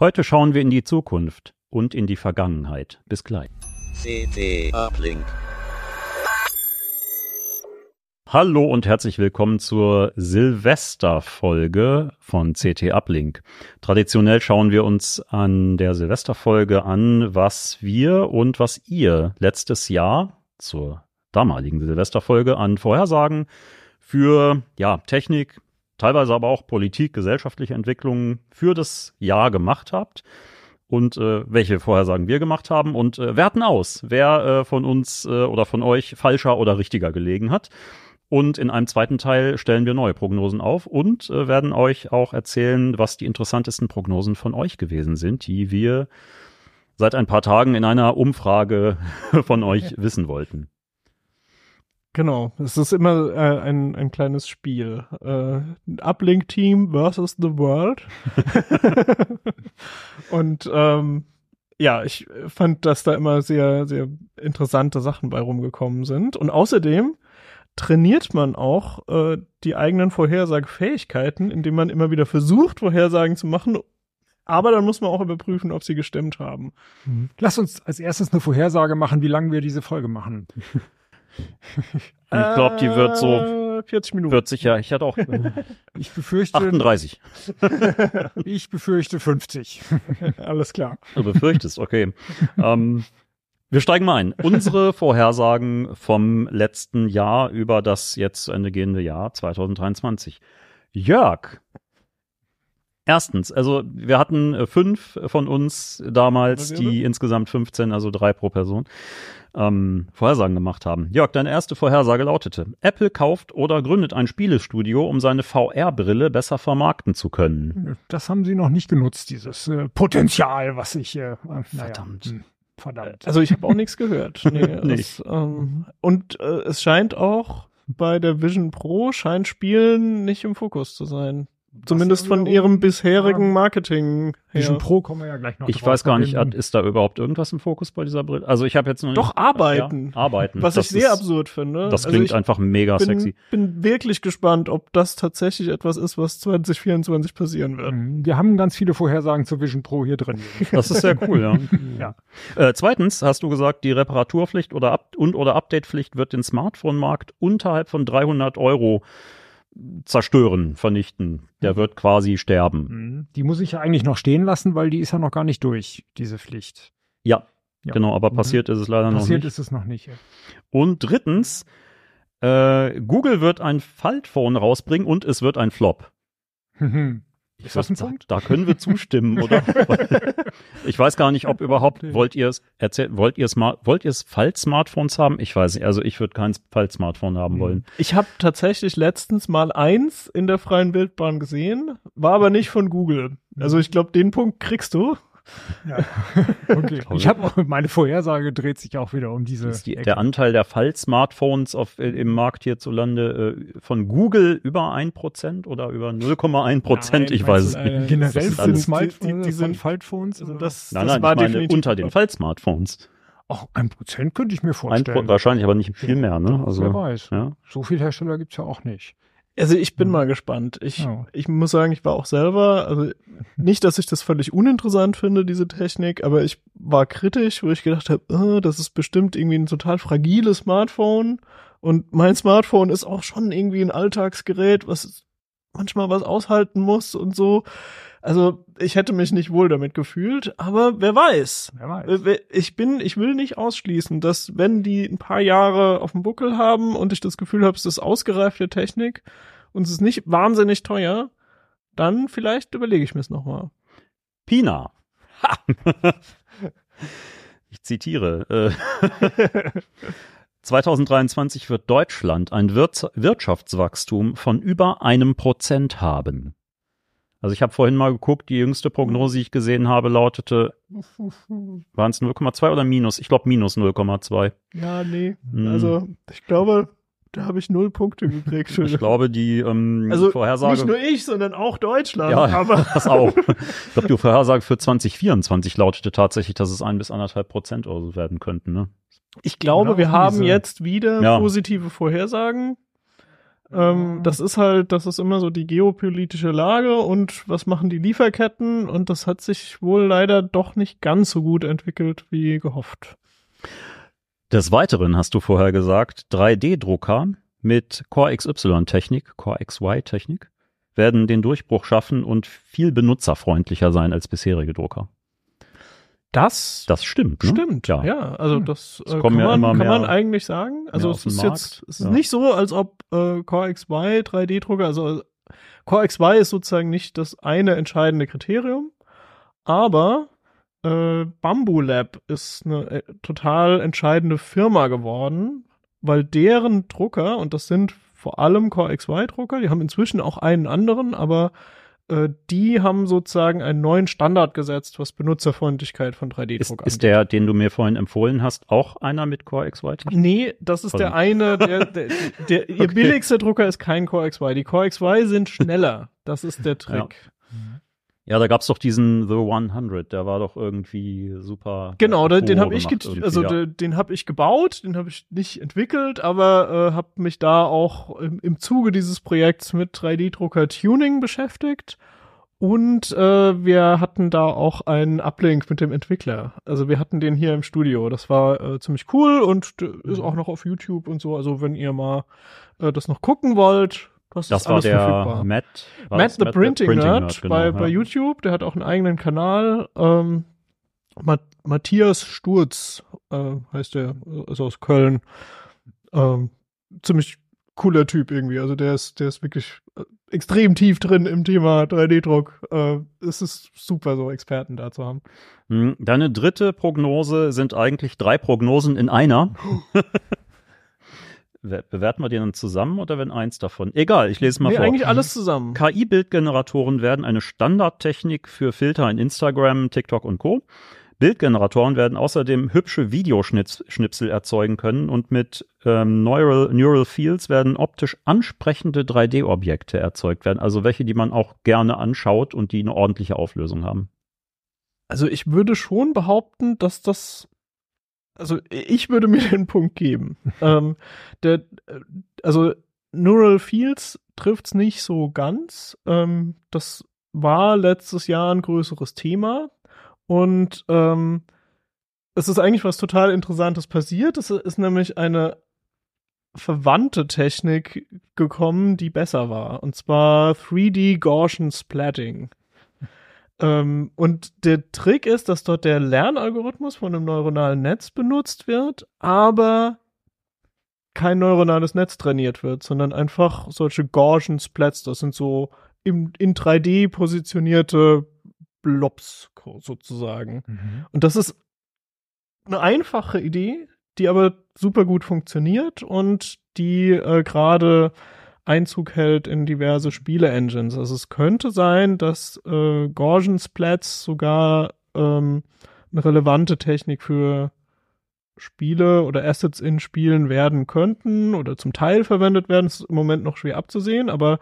Heute schauen wir in die Zukunft und in die Vergangenheit. Bis gleich. CT Uplink. Hallo und herzlich willkommen zur Silvesterfolge von CT Uplink. Traditionell schauen wir uns an der Silvesterfolge an, was wir und was ihr letztes Jahr zur damaligen Silvesterfolge an Vorhersagen für ja, Technik, teilweise aber auch Politik, gesellschaftliche Entwicklungen für das Jahr gemacht habt und äh, welche Vorhersagen wir gemacht haben und äh, werten aus, wer äh, von uns äh, oder von euch falscher oder richtiger gelegen hat. Und in einem zweiten Teil stellen wir neue Prognosen auf und äh, werden euch auch erzählen, was die interessantesten Prognosen von euch gewesen sind, die wir seit ein paar Tagen in einer Umfrage von euch wissen wollten. Genau, es ist immer äh, ein, ein kleines Spiel. Äh, Uplink-Team versus the World. Und ähm, ja, ich fand, dass da immer sehr, sehr interessante Sachen bei rumgekommen sind. Und außerdem trainiert man auch äh, die eigenen Vorhersagefähigkeiten, indem man immer wieder versucht, Vorhersagen zu machen. Aber dann muss man auch überprüfen, ob sie gestimmt haben. Lass uns als erstes eine Vorhersage machen, wie lange wir diese Folge machen. Ich glaube, die wird so Äh, 40 Minuten. 40 Jahre. Ich hatte auch Ich befürchte, 38. ich befürchte 50. Alles klar. Du befürchtest, okay. ähm, wir steigen mal ein. Unsere Vorhersagen vom letzten Jahr über das jetzt zu Ende gehende Jahr 2023. Jörg. Erstens, also wir hatten äh, fünf von uns damals, die insgesamt 15, also drei pro Person, ähm, Vorhersagen gemacht haben. Jörg, deine erste Vorhersage lautete, Apple kauft oder gründet ein Spielestudio, um seine VR-Brille besser vermarkten zu können. Das haben sie noch nicht genutzt, dieses äh, Potenzial, was ich. Äh, naja, Verdammt. hm, verdammt. Also ich habe auch nichts gehört. Nee. Es, ähm, und äh, es scheint auch bei der Vision Pro scheint Spielen nicht im Fokus zu sein. Zumindest von ihrem bisherigen Marketing her. Vision Pro kommen wir ja gleich noch Ich drauf. weiß gar nicht, ist da überhaupt irgendwas im Fokus bei dieser Brille? Also ich habe jetzt noch Doch nicht, arbeiten. Ja, arbeiten. Was das ich sehr ist, absurd finde. Das Also klingt ich einfach mega bin, sexy. bin wirklich gespannt, ob das tatsächlich etwas ist, was 2024 passieren wird. ähm, Wir haben ganz viele Vorhersagen zur Vision Pro hier drin. Das ist sehr cool, ja. Ja. Äh, zweitens hast du gesagt, die Reparaturpflicht oder und oder Updatepflicht wird den Smartphone-Markt unterhalb von 300 Euro zerstören, vernichten. Der wird quasi sterben. Mhm. Die muss ich ja eigentlich noch stehen lassen, weil die ist ja noch gar nicht durch, diese Pflicht. Ja, Ja. genau, aber Mhm. passiert ist es leider noch Passiert nicht. ist es noch nicht. Und drittens, äh, Google wird ein Faltphone rausbringen und es wird ein Flop. Ist das ein da, Punkt? Da können wir zustimmen, oder? ich weiß gar nicht, ob überhaupt, wollt ihr es, erzählt, wollt ihr Smart, wollt ihr es Falt-Smartphones haben? Ich weiß nicht, also ich würde kein Falt-Smartphone haben Mhm. wollen. Ich habe tatsächlich letztens mal eins in der freien Wildbahn gesehen, war aber nicht von Google. Also ich glaube, den Punkt kriegst du. Ja. Okay. Ich habe meine Vorhersage dreht sich auch wieder um diese. Ist die, Ecke. der Anteil der Fall-Smartphones auf, äh, im Markt hierzulande äh, von Google über 1% oder über 0,1 Prozent? Ich weiß es äh, nicht. Generell das sind sind- Smart die- sind- Faltphones. Also oder? das, Nein, das nein, war ich meine unter den Fall-Smartphones. Auch ein Prozent könnte ich mir Ein vorstellen. Pro, wahrscheinlich aber nicht viel mehr, ne? Wer Also, weiß. ja. So viele Hersteller gibt's ja auch nicht. Also ich bin Hm. mal gespannt. Ich, Ja. ich muss sagen, ich war auch selber, also nicht, dass ich das völlig uninteressant finde, diese Technik, aber ich war kritisch, wo ich gedacht habe, äh, das ist bestimmt irgendwie ein total fragiles Smartphone und mein Smartphone ist auch schon irgendwie ein Alltagsgerät, was manchmal was aushalten muss und so. Also ich hätte mich nicht wohl damit gefühlt, aber wer weiß. Wer weiß. Äh, Ich bin, ich will nicht ausschließen, dass wenn die ein paar Jahre auf dem Buckel haben und ich das Gefühl habe, es ist ausgereifte Technik und es ist nicht wahnsinnig teuer, dann vielleicht überlege ich mir es nochmal. Pina. Ha! ich zitiere. Äh, 2023 wird Deutschland ein Wirts Wirtschaftswachstum von über einem Prozent haben. Also ich habe vorhin mal geguckt, die jüngste Prognose, die ich gesehen habe, lautete, waren es 0,2 oder minus? Ich glaube minus 0,2. Ja, nee. Hm. Also ich glaube, da habe ich null Punkte gekriegt. Ich glaube, die ähm, also Vorhersage... nicht nur ich, sondern auch Deutschland. Ja, aber das auch. Ich glaube, die Vorhersage für 2024 lautete tatsächlich, dass es ein bis anderthalb Prozent oder so werden könnten. Ne? ich glaube, Oder wir haben diese- jetzt wieder Ja. positive Vorhersagen. Ähm, das ist halt, das ist immer so die geopolitische Lage und was machen die Lieferketten und das hat sich wohl leider doch nicht ganz so gut entwickelt wie gehofft. Des Weiteren hast du vorher gesagt, 3D-Drucker mit Core XY-Technik, Core XY-Technik, werden den Durchbruch schaffen und viel benutzerfreundlicher sein als bisherige Drucker. Das, Das stimmt, ne? stimmt, ja. Ja. also Hm. das äh, kommen kann, ja man, immer kann man eigentlich sagen. Also es ist jetzt, es ist ja. nicht so, als ob äh, Core XY 3D-Drucker, also Core XY ist sozusagen nicht das eine entscheidende Kriterium, aber äh, Bamboo Lab ist eine äh, total entscheidende Firma geworden, weil deren Drucker, und das sind vor allem Core XY-Drucker, die haben inzwischen auch einen anderen, aber äh, die haben sozusagen einen neuen Standard gesetzt, was Benutzerfreundlichkeit von Ist, 3D-Druck ist der, den du mir vorhin empfohlen hast, auch einer mit Core XY-Technik? Nee, das ist der eine, der, der, der ihr Okay. billigster Drucker ist kein Core XY. Die Core XY sind schneller. Das ist der Trick. Ja, da gab's doch diesen The 100, der war doch irgendwie super. Genau, den, den habe ich, also ja. den, den habe ich gebaut, den habe ich nicht entwickelt, aber äh, habe mich da auch im, im Zuge dieses Projekts mit 3D-Drucker Tuning beschäftigt. Und äh, wir hatten da auch einen Uplink mit dem Entwickler. Also wir hatten den hier im Studio. Das war äh, ziemlich cool und ist auch noch auf YouTube und so. Also wenn ihr mal äh, das noch gucken wollt, das, Das war der verfügbar. Matt, war Matt das the Printing, Nerd, genau, bei, ja. bei YouTube, der hat auch einen eigenen Kanal. Ähm, Ma Matthias Sturz äh, heißt der, ist aus Köln. Ähm, ziemlich cooler Typ irgendwie. Also der ist, der ist wirklich äh, extrem tief drin im Thema 3D-Druck. Äh, es ist super, so Experten da zu haben. Hm, Deine dritte Prognose sind eigentlich drei Prognosen in einer. Be- Bewerten wir die dann zusammen oder wenn eins davon? Egal, ich lese mal Nee, vor. eigentlich alles zusammen. KI-Bildgeneratoren werden eine Standardtechnik für Filter in Instagram, TikTok und Co. Bildgeneratoren werden außerdem hübsche Videoschnipsel erzeugen können und mit ähm, Neural, Neural Fields werden optisch ansprechende 3D-Objekte erzeugt werden. Also welche, die man auch gerne anschaut und die eine ordentliche Auflösung haben. Also ich würde schon behaupten, dass das, also ich würde mir den Punkt geben. ähm, der, äh, also Neural Fields trifft's nicht so ganz. Ähm, das war letztes Jahr ein größeres Thema und ähm, es ist eigentlich was total Interessantes passiert. Es ist nämlich eine verwandte Technik gekommen, die besser war. Und zwar 3D Gaussian Splatting. Ähm, und der Trick ist, dass dort der Lernalgorithmus von einem neuronalen Netz benutzt wird, aber kein neuronales Netz trainiert wird, sondern einfach solche Gaussian Splats. Das sind so im, in 3D positionierte Blobs sozusagen. Mhm. Und das ist eine einfache Idee, die aber super gut funktioniert und die äh, gerade Einzug hält in diverse Spiele-Engines. Also es könnte sein, dass äh, Gaussian Splats sogar ähm, eine relevante Technik für Spiele oder Assets in Spielen werden könnten oder zum Teil verwendet werden. Das ist im Moment noch schwer abzusehen, aber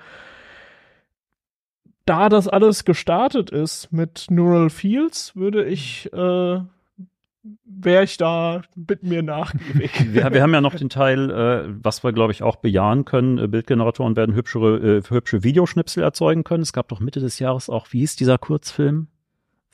da das alles gestartet ist mit Neural Fields, würde ich, äh, wäre ich da mit mir nachgiebig. Wir, wir haben ja noch den Teil, äh, was wir, glaube ich, auch bejahen können. Äh, Bildgeneratoren werden hübschere, äh, hübsche Videoschnipsel erzeugen können. Es gab doch Mitte des Jahres auch, wie hieß dieser Kurzfilm?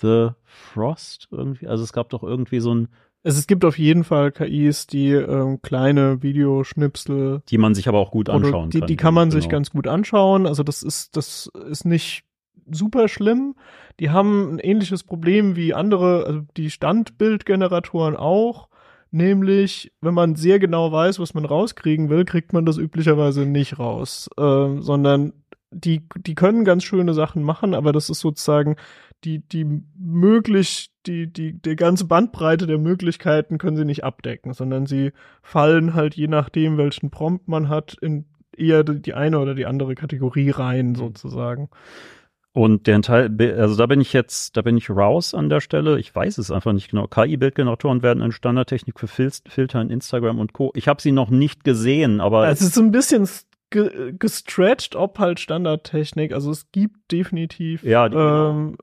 The Frost irgendwie? Also es gab doch irgendwie so ein, Also es gibt auf jeden Fall KIs, die ähm, kleine Videoschnipsel die man sich aber auch gut anschauen die, kann. Die kann man sich Genau. ganz gut anschauen. Also das ist, das ist nicht super schlimm. Die haben ein ähnliches Problem wie andere, also die Standbildgeneratoren auch. Nämlich, wenn man sehr genau weiß, was man rauskriegen will, kriegt man das üblicherweise nicht raus. Ähm, sondern die, die können ganz schöne Sachen machen, aber das ist sozusagen die, die möglich, die, die, die ganze Bandbreite der Möglichkeiten können sie nicht abdecken, sondern sie fallen halt je nachdem, welchen Prompt man hat, in eher die die eine oder die andere Kategorie rein, sozusagen. Und der Teil, also da bin ich jetzt, da bin ich raus an der Stelle. Ich weiß es einfach nicht genau. KI-Bildgeneratoren werden eine Standardtechnik für Fil Filter in Instagram und Co. Ich habe sie noch nicht gesehen, aber Es ist so ein bisschen ge gestretched, ob halt Standardtechnik. Also es gibt definitiv Ja, die- ähm,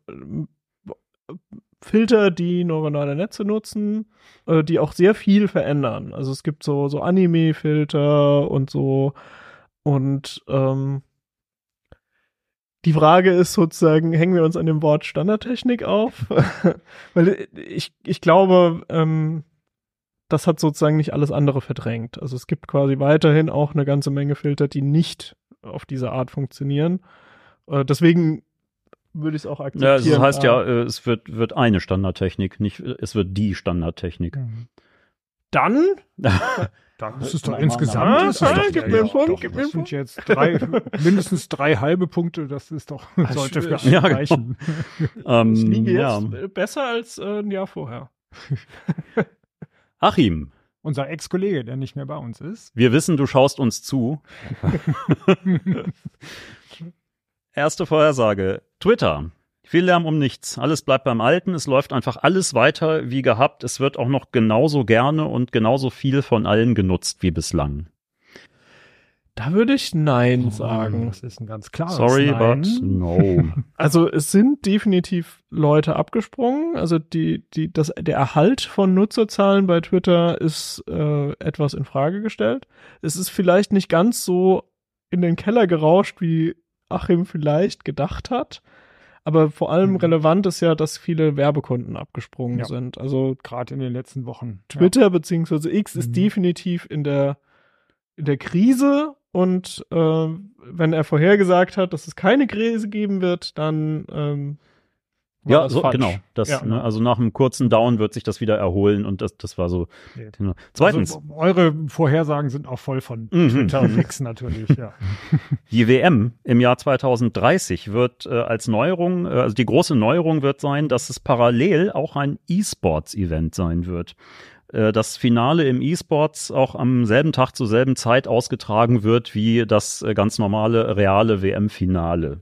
Filter, die neuronale Netze nutzen, äh, die auch sehr viel verändern. Also es gibt so, so Anime-Filter und so Und ähm, die Frage ist sozusagen, hängen wir uns an dem Wort Standardtechnik auf? Weil ich, ich glaube, ähm, das hat sozusagen nicht alles andere verdrängt. Also es gibt quasi weiterhin auch eine ganze Menge Filter, die nicht auf diese Art funktionieren. Äh, deswegen würde ich es auch akzeptieren. Ja, das heißt ja, es wird, wird eine Standardtechnik, nicht, es wird die Standardtechnik. Dann Dann ist es doch insgesamt. Ist ah, doch, gib mir einen doch, Punkt, gib mir das sind jetzt drei, mindestens drei halbe Punkte. Das ist doch, sollte für Ja, reichen. Ähm, ich liege ja. jetzt besser als äh, ein Jahr vorher. Achim, Unser Ex-Kollege, der nicht mehr bei uns ist. wir wissen, du schaust uns zu. Erste Vorhersage. Twitter. Viel Lärm um nichts. Alles bleibt beim Alten. Es läuft einfach alles weiter wie gehabt. Es wird auch noch genauso gerne und genauso viel von allen genutzt wie bislang. Da würde ich Nein Oh, sagen. Das ist ein ganz klares Sorry, Nein. but no. Also es sind definitiv Leute abgesprungen. Also die, die, das, der Erhalt von Nutzerzahlen bei Twitter ist äh, etwas in Frage gestellt. Es ist vielleicht nicht ganz so in den Keller gerauscht, wie Achim vielleicht gedacht hat. Aber vor allem Mhm. relevant ist ja, dass viele Werbekunden abgesprungen Ja. sind. Also Gerade in den letzten Wochen. Twitter beziehungsweise X ist Mhm. definitiv in der, in der Krise und äh, wenn er vorhergesagt hat, dass es keine Krise geben wird, dann ähm, war Ja, so, falsch. genau. Das, Ja. ne, also nach einem kurzen Down wird sich das wieder erholen und das, das war so. Ja. Genau. Zweitens, Also, eure Vorhersagen sind auch voll von Mhm. Twitter und X natürlich, ja. Die WM im Jahr 2030 wird äh, als Neuerung, äh, also die große Neuerung wird sein, dass es parallel auch ein E-Sports-Event sein wird. Äh, das Finale im E-Sports auch am selben Tag zur selben Zeit ausgetragen wird wie das äh, ganz normale reale WM-Finale.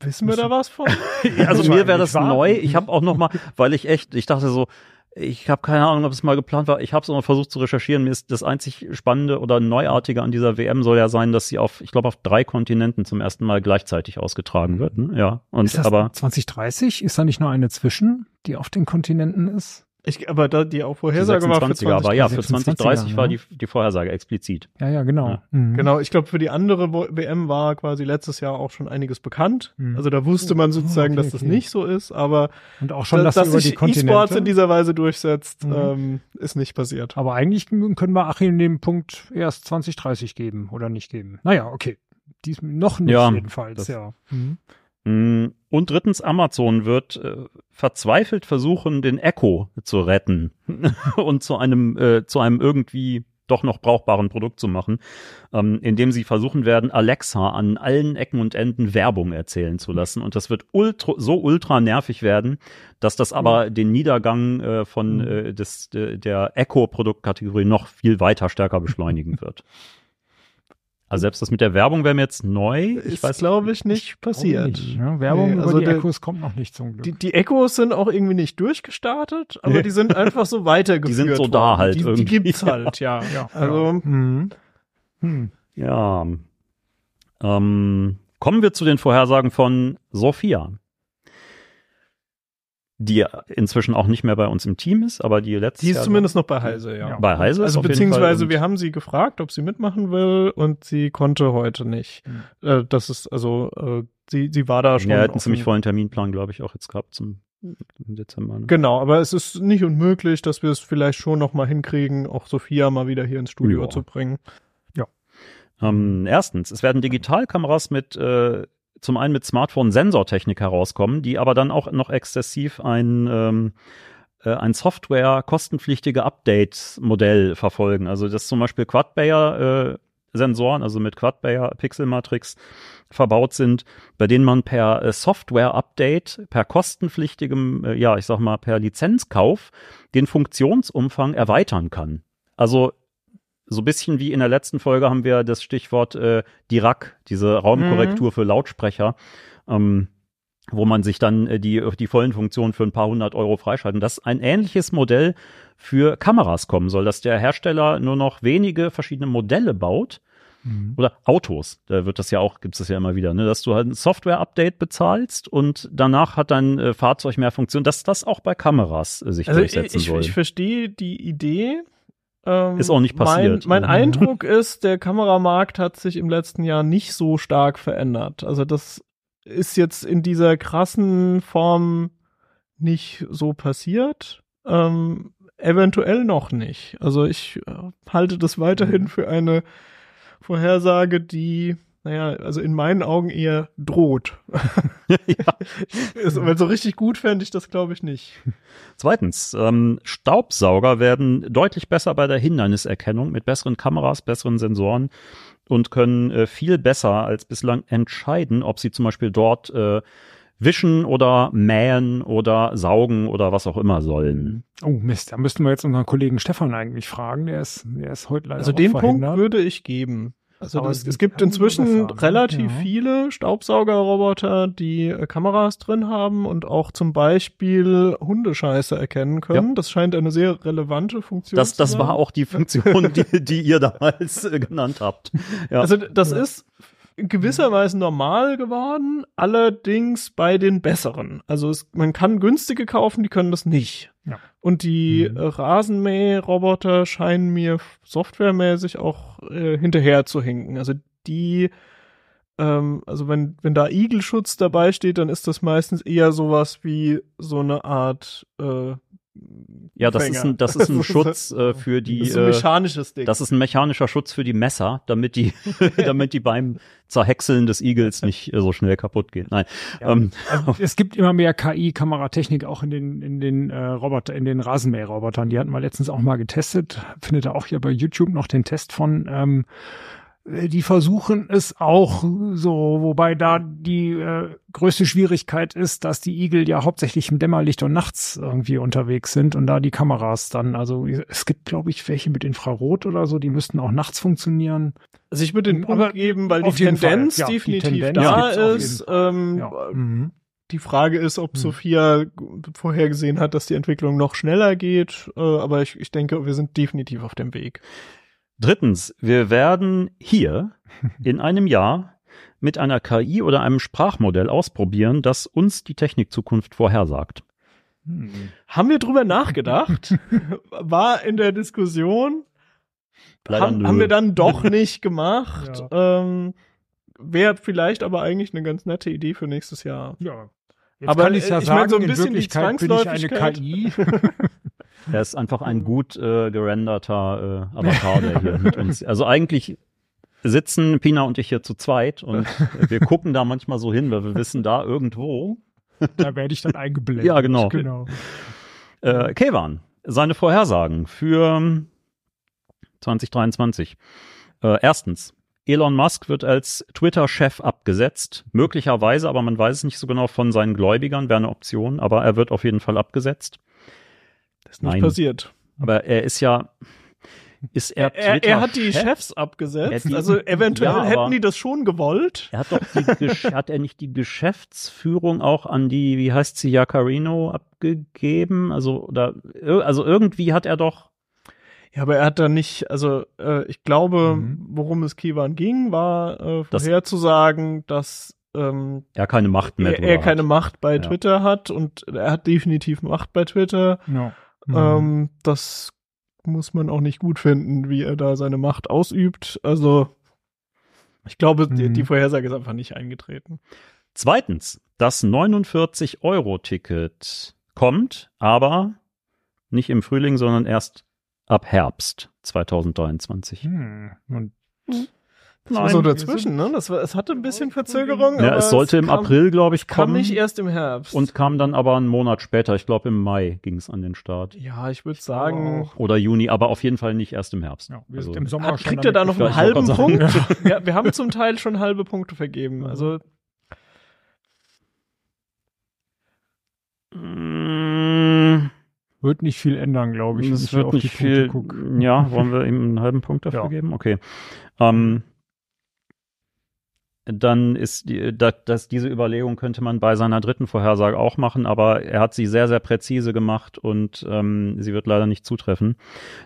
Wissen wir da was von? Also Muss mir wäre das eigentlich neu. Ich habe auch noch mal, weil ich echt, ich dachte so, ich habe keine Ahnung, ob es mal geplant war. Ich habe es mal versucht zu recherchieren. Mir ist das einzig Spannende oder Neuartige an dieser WM soll ja sein, dass sie auf, ich glaube, auf drei Kontinenten zum ersten Mal gleichzeitig ausgetragen wird. Ne? Ja, und Ist das aber 2030? Ist da nicht nur eine zwischen, die auf den Kontinenten ist? Ich, aber da die auch die Vorhersage war für 26er war ja für 26er, 2030 war ja. die, die Vorhersage explizit. Ja, ja, genau. Ja. Mhm. Genau, ich glaube, für die andere WM war quasi letztes Jahr auch schon einiges bekannt. Mhm. Also da wusste man sozusagen, okay, dass das okay. nicht so ist, aber Und auch schon, da- dass, dass die sich. E-Sports in dieser Weise durchsetzt, Mhm. ähm, ist nicht passiert. Aber eigentlich können wir Achim den Punkt erst 2030 geben oder nicht geben. Naja, okay. Dies noch nicht Ja, jedenfalls, ja. Mhm. Mm, Und drittens, Amazon wird äh, verzweifelt versuchen, den Echo zu retten und zu einem, äh, zu einem irgendwie doch noch brauchbaren Produkt zu machen, ähm, indem sie versuchen werden, Alexa an allen Ecken und Enden Werbung erzählen zu lassen. Und das wird ultra, so ultra nervig werden, dass das aber den Niedergang äh, von Mhm. äh, des, de, der Echo-Produktkategorie noch viel weiter stärker beschleunigen wird. Also selbst das mit der Werbung wäre mir jetzt neu. Ich ist, weiß glaube ich, nicht passiert. Nicht, ne? Werbung Nee, also über die der- Echos kommt noch nicht zum Glück. Die, die Echos sind auch irgendwie nicht durchgestartet, aber Nee. die sind einfach so weitergeführt Die sind so da worden. halt die, irgendwie. Die gibt's halt, ja. ja, Also, Mhm. Hm. Ja. Ähm, kommen wir zu den Vorhersagen von Sophia. Die inzwischen auch nicht mehr bei uns im Team ist, aber die letztes die ist Jahr zumindest noch bei Heise, ja. Ja. bei Heise ist Also beziehungsweise wir haben sie gefragt, ob sie mitmachen will und sie konnte heute nicht. Mhm. Äh, das ist also äh, sie sie war da schon. ja, er hat einen ziemlich vollen Terminplan, glaube ich, auch jetzt gehabt zum im Dezember. Ne? Genau, aber es ist nicht unmöglich, dass wir es vielleicht schon noch mal hinkriegen, auch Sophia mal wieder hier ins Studio Ja. zu bringen. Ähm, erstens, es werden Digitalkameras mit äh, zum einen mit Smartphone-Sensortechnik herauskommen, die aber dann auch noch exzessiv ein ähm, äh, ein Software kostenpflichtige Update-Modell verfolgen. Also das zum Beispiel Quad-Bayer äh, Sensoren, also mit Quad-Bayer Pixel-Matrix verbaut sind, bei denen man per äh, Software-Update, per kostenpflichtigem, äh, ja, ich sag mal, per Lizenzkauf den Funktionsumfang erweitern kann. Also so ein bisschen wie in der letzten Folge haben wir das Stichwort äh, Dirac, diese Raumkorrektur für Lautsprecher, ähm, wo man sich dann äh, die, die vollen Funktionen für ein paar hundert Euro freischalten. Dass ein ähnliches Modell für Kameras kommen soll, dass der Hersteller nur noch wenige verschiedene Modelle baut Mhm. oder Autos, da wird das ja auch, gibt es ja immer wieder, ne, dass du halt ein Software-Update bezahlst und danach hat dein äh, Fahrzeug mehr Funktion, dass das auch bei Kameras äh, sich Also durchsetzen ich, soll. ich verstehe die Idee. Ähm, Ist auch nicht passiert. Mein, mein Mhm. Eindruck ist, der Kameramarkt hat sich im letzten Jahr nicht so stark verändert. Also das ist jetzt in dieser krassen Form nicht so passiert. Ähm, eventuell noch nicht. Also ich äh, halte das weiterhin Mhm. für eine Vorhersage, die, naja, also in meinen Augen eher droht. ja. Weil so richtig gut fände ich das, glaube ich, nicht. Zweitens, ähm, Staubsauger werden deutlich besser bei der Hinderniserkennung mit besseren Kameras, besseren Sensoren und können äh, viel besser als bislang entscheiden, ob sie zum Beispiel dort äh, wischen oder mähen oder saugen oder was auch immer sollen. Oh Mist, da müssten wir jetzt unseren Kollegen Stefan eigentlich fragen. Der ist, der ist heute leider Also den Punkt verhindert. würde ich geben. Also das, es gibt inzwischen ne? relativ Ja. viele Staubsaugerroboter, die äh, Kameras drin haben und auch zum Beispiel Hundescheiße erkennen können. Ja. Das scheint eine sehr relevante Funktion Das, zu das sein. war auch die Funktion, die, die ihr damals äh, genannt habt. Ja. Also das ist in gewisser Weise normal geworden, allerdings bei den besseren. Also es, man kann günstige kaufen, die können das nicht. Ja. Und die Mhm. äh, Rasenmäherroboter scheinen mir softwaremäßig auch äh, hinterher zu hinken. Also die, ähm, also wenn, wenn da Igelschutz dabei steht, dann ist das meistens eher sowas wie so eine Art äh, ja, das Fänger. ist ein, das ist ein Schutz äh, für die. das ist ein äh, mechanisches Ding. Das ist ein mechanischer Schutz für die Messer, damit die, damit die beim Zerhäckseln des Igels nicht äh, so schnell kaputt gehen. Nein. Ja. Ähm, Also, es gibt immer mehr KI-Kameratechnik auch in den in den äh, Roboter, in den Rasenmäherrobotern. Die hatten wir letztens auch mal getestet. Findet ihr auch hier bei YouTube noch den Test von. Ähm, äh, die versuchen es auch so, wobei da die äh, größte Schwierigkeit ist, dass die Igel ja hauptsächlich im Dämmerlicht und nachts irgendwie unterwegs sind und da die Kameras dann, also es gibt glaube ich welche mit Infrarot oder so, die müssten auch nachts funktionieren. Also ich würde den Punkt geben, weil die Tendenz ja, die definitiv Tendenz da ist. Ähm, Ja. Mhm. Die Frage ist, ob Hm. Sophia vorhergesehen hat, dass die Entwicklung noch schneller geht. Äh, aber ich, ich denke, wir sind definitiv auf dem Weg. Drittens, wir werden hier in einem Jahr mit einer KI oder einem Sprachmodell ausprobieren, das uns die Technikzukunft vorhersagt. Hm. Haben wir drüber nachgedacht? War in der Diskussion. Haben, nö. haben wir dann doch nicht gemacht. Ja. Ähm, Wäre vielleicht aber eigentlich eine ganz nette Idee für nächstes Jahr. Ja. Jetzt Aber, kann ich ja äh, ich mein, sagen, so ein in bisschen die Wirklichkeit bin ich eine Zwangsläufigkeit. KI. Er ist einfach ein gut äh, gerenderter äh, Avatar, der hier mit uns. Also eigentlich sitzen Pina und ich hier zu zweit und wir gucken da manchmal so hin, weil wir wissen, da irgendwo. da werde ich dann eingeblendet. Ja, genau. genau. Äh, Kevan, seine Vorhersagen für 2023. Äh, erstens, Elon Musk wird als Twitter-Chef abgesetzt. Möglicherweise, aber man weiß es nicht so genau von seinen Gläubigern, wäre eine Option, aber er wird auf jeden Fall abgesetzt. Das ist nicht Nein. passiert. Aber er ist ja, ist er Er, er hat die Twitter-Chef? Chefs abgesetzt. Er also eventuell Ja, hätten die das schon gewollt. Er hat doch die, hat er nicht die Geschäftsführung auch an die, wie heißt sie, Jacarino abgegeben? Also, oder, also irgendwie hat er doch, Ja, aber er hat da nicht, also äh, ich glaube, Mhm. worum es Kivan ging, war äh, Das- vorherzusagen, dass ähm, er keine Macht mehr er, er keine hat. Macht bei Ja. Twitter hat und er hat definitiv Macht bei Twitter. Ja. Mhm. Ähm, das muss man auch nicht gut finden, wie er da seine Macht ausübt. Also ich glaube, die, Mhm. die Vorhersage ist einfach nicht eingetreten. Zweitens, das 49-Euro-Ticket kommt, aber nicht im Frühling, sondern erst ab Herbst 2023. Hm. Und Das war Nein, so dazwischen, ne? Das war, es hatte ein bisschen Verzögerung. Ja, aber es sollte im kam, April, glaube ich, Kam kommen nicht erst im Herbst. und kam dann aber einen Monat später. Ich glaube, im Mai ging es an den Start. ja, ich würde sagen, Oder Juni, aber auf jeden Fall nicht erst im Herbst. ja, wir Also- sind im Sommer hat, schon kriegt er da noch einen halben Punkt? ja, wir haben zum Teil schon halbe Punkte vergeben. Also Mm, Wird nicht viel ändern, glaube ich. hier wird nicht viel. guck. Ja, wollen wir ihm einen halben Punkt dafür Ja. geben? Okay. Ähm, dann ist die, da, dass diese Überlegung könnte man bei seiner dritten Vorhersage auch machen, aber er hat sie sehr, sehr präzise gemacht und ähm, sie wird leider nicht zutreffen.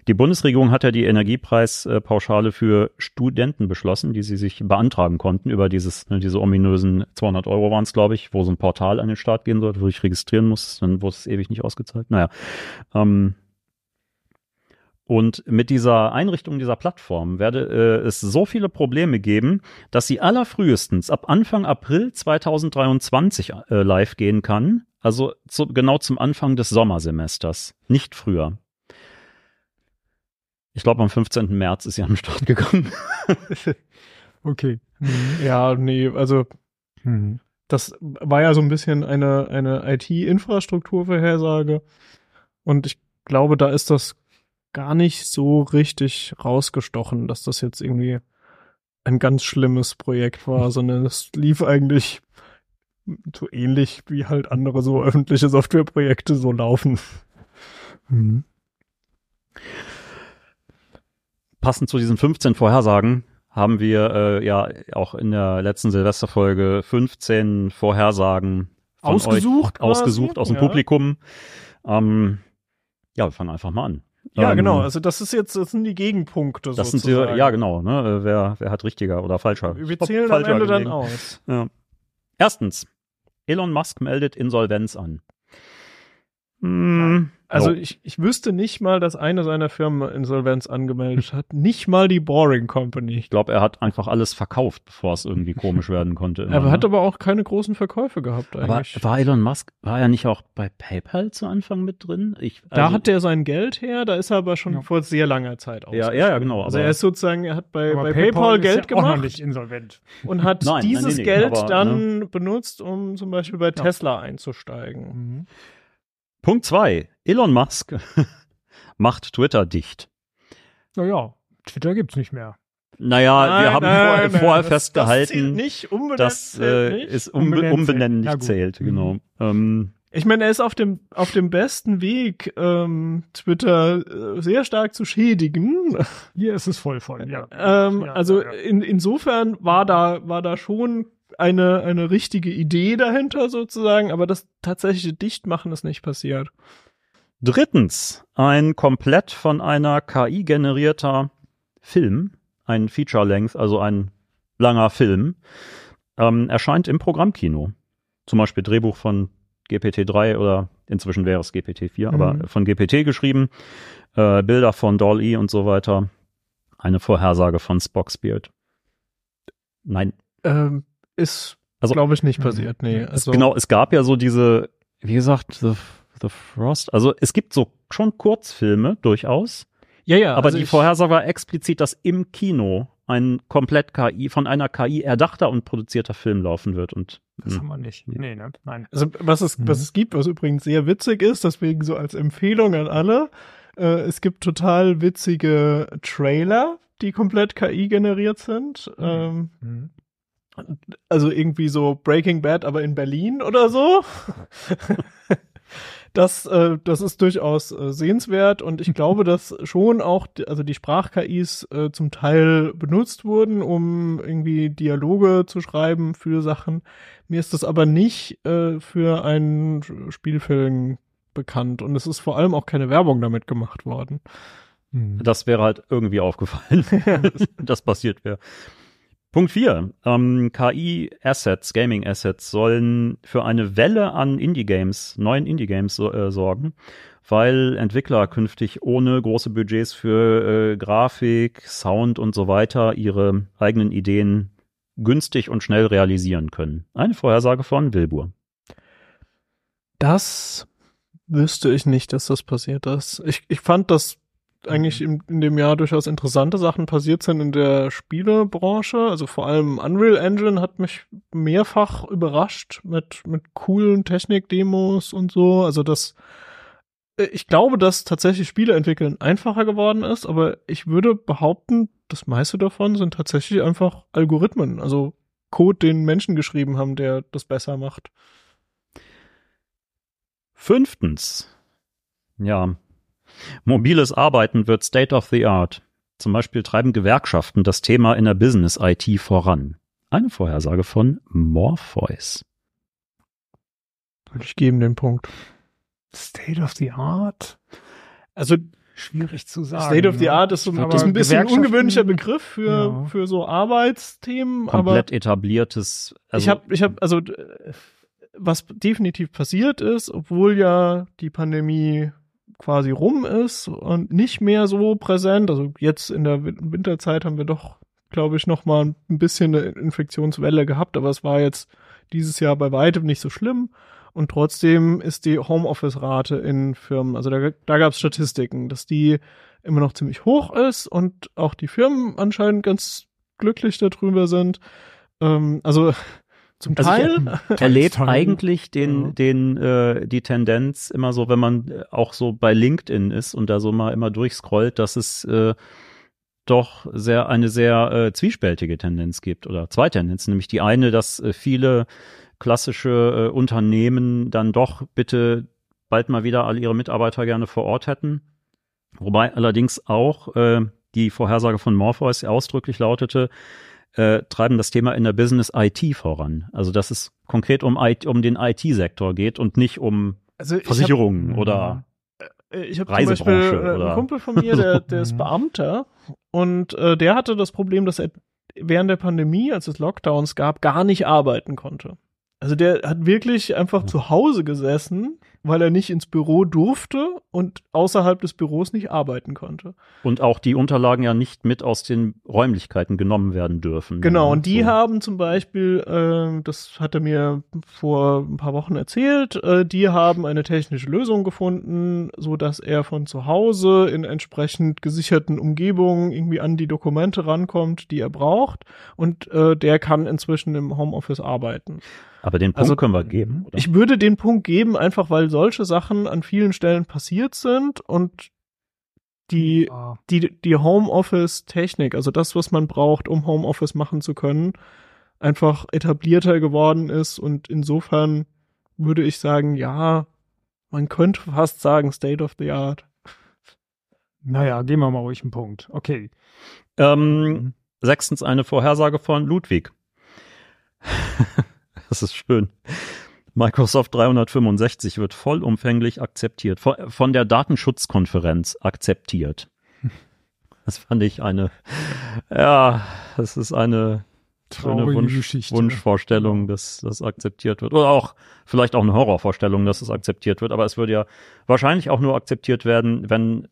Die Bundesregierung hat ja die Energiepreispauschale für Studenten beschlossen, die sie sich beantragen konnten über dieses, ne, diese ominösen 200 Euro waren es, glaube ich, wo so ein Portal an den Start gehen sollte, wo ich registrieren muss, dann wurde es ewig nicht ausgezahlt. Naja. Ähm, Und mit dieser Einrichtung dieser Plattform werde äh, es so viele Probleme geben, dass sie allerfrühestens ab Anfang April 2023 äh, live gehen kann. Also zu, genau zum Anfang des Sommersemesters, nicht früher. Ich glaube, am 15. März ist sie an den Start gegangen. Okay. Ja, nee, also Mhm. das war ja so ein bisschen eine, eine IT-Infrastrukturvorhersage. Und ich glaube, da ist das gar nicht so richtig rausgestochen, dass das jetzt irgendwie ein ganz schlimmes Projekt war, sondern es lief eigentlich so ähnlich wie halt andere so öffentliche Softwareprojekte so laufen. Mhm. Passend zu diesen 15 Vorhersagen haben wir äh, ja auch in der letzten Silvesterfolge 15 Vorhersagen Ausgesucht ausgesucht aus dem Ja. Publikum. Ähm, ja, wir fangen einfach mal an. Ja, Ähm, genau. Also das ist jetzt, das sind die Gegenpunkte Das sind sozusagen. die, ja genau, ne? äh, Wer, wer hat richtiger oder falscher? Wir zählen am falscher Ende dann gelegen. aus. Ja. Erstens, Elon Musk meldet Insolvenz an. Hm, Also no. ich, ich wüsste nicht mal, dass eine seiner Firmen Insolvenz angemeldet hat. Nicht mal die Boring Company. ich glaube, er hat einfach alles verkauft, bevor es irgendwie komisch werden konnte. immer, Er ne? hat aber auch keine großen Verkäufe gehabt aber eigentlich. war Elon Musk, war er nicht auch bei PayPal zu Anfang mit drin? Ich, da also- hat er sein Geld her, da ist er aber schon Ja. vor sehr langer Zeit Ja, ja, ja, ausgestiegen. genau, Also aber- er ist sozusagen, er hat bei, Aber bei PayPal, ist Geld ja auch noch gemacht nicht insolvent. und hat Nein, nein, dieses nee, nee, Geld aber, dann benutzt, um zum Beispiel bei Tesla einzusteigen. Mhm. Punkt zwei. Elon Musk macht Twitter dicht. Naja, Twitter gibt's nicht mehr. Naja, wir Nein, haben nein, vorher, vorher das- Das festgehalten, nicht, umbenennen dass äh, es umbe Umbenennen umbenennen nicht zählt, Mhm. genau. Ähm, Ich meine, er ist auf dem, auf dem besten Weg, ähm, Twitter äh, sehr stark zu schädigen. Hier ist es voll voll, ja. Ähm, Ja, also ja, ja. In, insofern war da, war da schon eine, eine richtige Idee dahinter sozusagen, aber das tatsächliche Dichtmachen ist nicht passiert. drittens, ein komplett von einer KI generierter Film, ein Feature-Length, also ein langer Film, ähm, erscheint im Programmkino. Zum Beispiel Drehbuch von GPT-3 oder inzwischen wäre es GPT-4, Mhm. aber von GPT geschrieben, äh, Bilder von Doll-E und so weiter. Eine Vorhersage von Spocksbeard. Nein, Ähm, ist, Also- glaube ich, nicht Mhm. passiert. Nee, also, genau, es gab ja so diese, wie gesagt, The, The Frost. Also es gibt so schon Kurzfilme durchaus, Ja, ja. aber also die Vorhersage war explizit, dass im Kino ein komplett KI, von einer KI erdachter und produzierter Film laufen wird. Und Das hm, haben wir nicht. Nee, ne? Nein. Also was es, Mhm. was es gibt, was übrigens sehr witzig ist, deswegen so als Empfehlung an alle, äh, es gibt total witzige Trailer, die komplett KI generiert sind. Ähm, Mhm. Also irgendwie so Breaking Bad, aber in Berlin oder so. Das, äh, das ist durchaus äh, sehenswert und ich glaube, dass schon auch, die, also die Sprach-KIs äh, zum Teil benutzt wurden, um irgendwie Dialoge zu schreiben für Sachen. Mir ist das aber nicht äh, für einen Spielfilm bekannt und es ist vor allem auch keine Werbung damit gemacht worden. Mhm. das wäre halt irgendwie aufgefallen, das passiert wäre. Punkt 4. Ähm, KI-Assets, Gaming-Assets sollen für eine Welle an Indie-Games, neuen Indie-Games so, äh, sorgen, weil Entwickler künftig ohne große Budgets für äh, Grafik, Sound und so weiter ihre eigenen Ideen günstig und schnell realisieren können. Eine Vorhersage von Wilbur. Das wüsste ich nicht, dass das passiert ist. Ich, ich fand, dass eigentlich in, in dem Jahr durchaus interessante Sachen passiert sind in der Spielebranche. Also vor allem Unreal Engine hat mich mehrfach überrascht mit, mit coolen Technik-Demos und so. Also das, äh, ich glaube, dass tatsächlich Spiele entwickeln einfacher geworden ist, aber ich würde behaupten, das meiste davon sind tatsächlich einfach Algorithmen. Also Code, den Menschen geschrieben haben, der das besser macht. Fünftens. Ja. Mobiles Arbeiten wird State of the Art. Zum Beispiel treiben Gewerkschaften das Thema in der Business IT voran. Eine Vorhersage von Morpheus. Würde ich geben den Punkt. State of the Art? Also Schwierig zu sagen. State of the ne? Art ist, so, ist ein bisschen ein ungewöhnlicher Begriff für, Ja. für so Arbeitsthemen, aber Komplett etabliertes. Also, ich habe, ich habe, also äh, was definitiv passiert ist, obwohl ja die Pandemie quasi rum ist und nicht mehr so präsent. Also jetzt in der Winterzeit haben wir doch, glaube ich, noch mal ein bisschen eine Infektionswelle gehabt, aber es war jetzt dieses Jahr bei weitem nicht so schlimm. Und trotzdem ist die Homeoffice-Rate in Firmen, also da, da gab es Statistiken, dass die immer noch ziemlich hoch ist und auch die Firmen anscheinend ganz glücklich darüber sind. Ähm, also zum Also Teil. erlebe Teil. eigentlich den, Ja. den, äh, die Tendenz immer so, wenn man äh, auch so bei LinkedIn ist und da so mal immer durchscrollt, dass es äh, doch sehr eine sehr äh, zwiespältige Tendenz gibt oder zwei Tendenzen, nämlich die eine, dass äh, viele klassische äh, Unternehmen dann doch bitte bald mal wieder all ihre Mitarbeiter gerne vor Ort hätten, wobei allerdings auch äh, die Vorhersage von Morpheus ausdrücklich lautete, äh, treiben das Thema in der Business IT voran. Also dass es konkret um, IT, um den IT-Sektor geht und nicht um Also ich hab- Versicherungen Mhm. oder Äh, Ich habe zum Beispiel äh, oder- einen Kumpel von mir, der, der ist Mhm. Beamter und äh, der hatte das Problem, dass er während der Pandemie, als es Lockdowns gab, gar nicht arbeiten konnte. Also der hat wirklich einfach zu Hause gesessen, weil er nicht ins Büro durfte und außerhalb des Büros nicht arbeiten konnte. und auch die Unterlagen ja nicht mit aus den Räumlichkeiten genommen werden dürfen. Genau, Ja, und die so. haben zum Beispiel, äh, das hat er mir vor ein paar Wochen erzählt, äh, die haben eine technische Lösung gefunden, so dass er von zu Hause in entsprechend gesicherten Umgebungen irgendwie an die Dokumente rankommt, die er braucht. Und äh, der kann inzwischen im Homeoffice arbeiten. Aber den Punkt Also- können wir geben, oder? Ich würde den Punkt geben, einfach weil solche Sachen an vielen Stellen passiert sind und die Ja. die, die Homeoffice-Technik, also das, was man braucht, um Homeoffice machen zu können, einfach etablierter geworden ist und insofern würde ich sagen, ja, man könnte fast sagen State of the Art. Naja, gehen wir mal ruhig einen Punkt. Okay. Ähm, sechstens eine Vorhersage von Ludwig. das ist schön. Microsoft 365 wird vollumfänglich akzeptiert, von, der Datenschutzkonferenz akzeptiert. Das fand ich eine, ja, das ist eine Traurige Wunsch, Geschichte. Wunschvorstellung, dass das akzeptiert wird. Oder auch vielleicht auch eine Horrorvorstellung, dass es akzeptiert wird. Aber es würde ja wahrscheinlich auch nur akzeptiert werden, wenn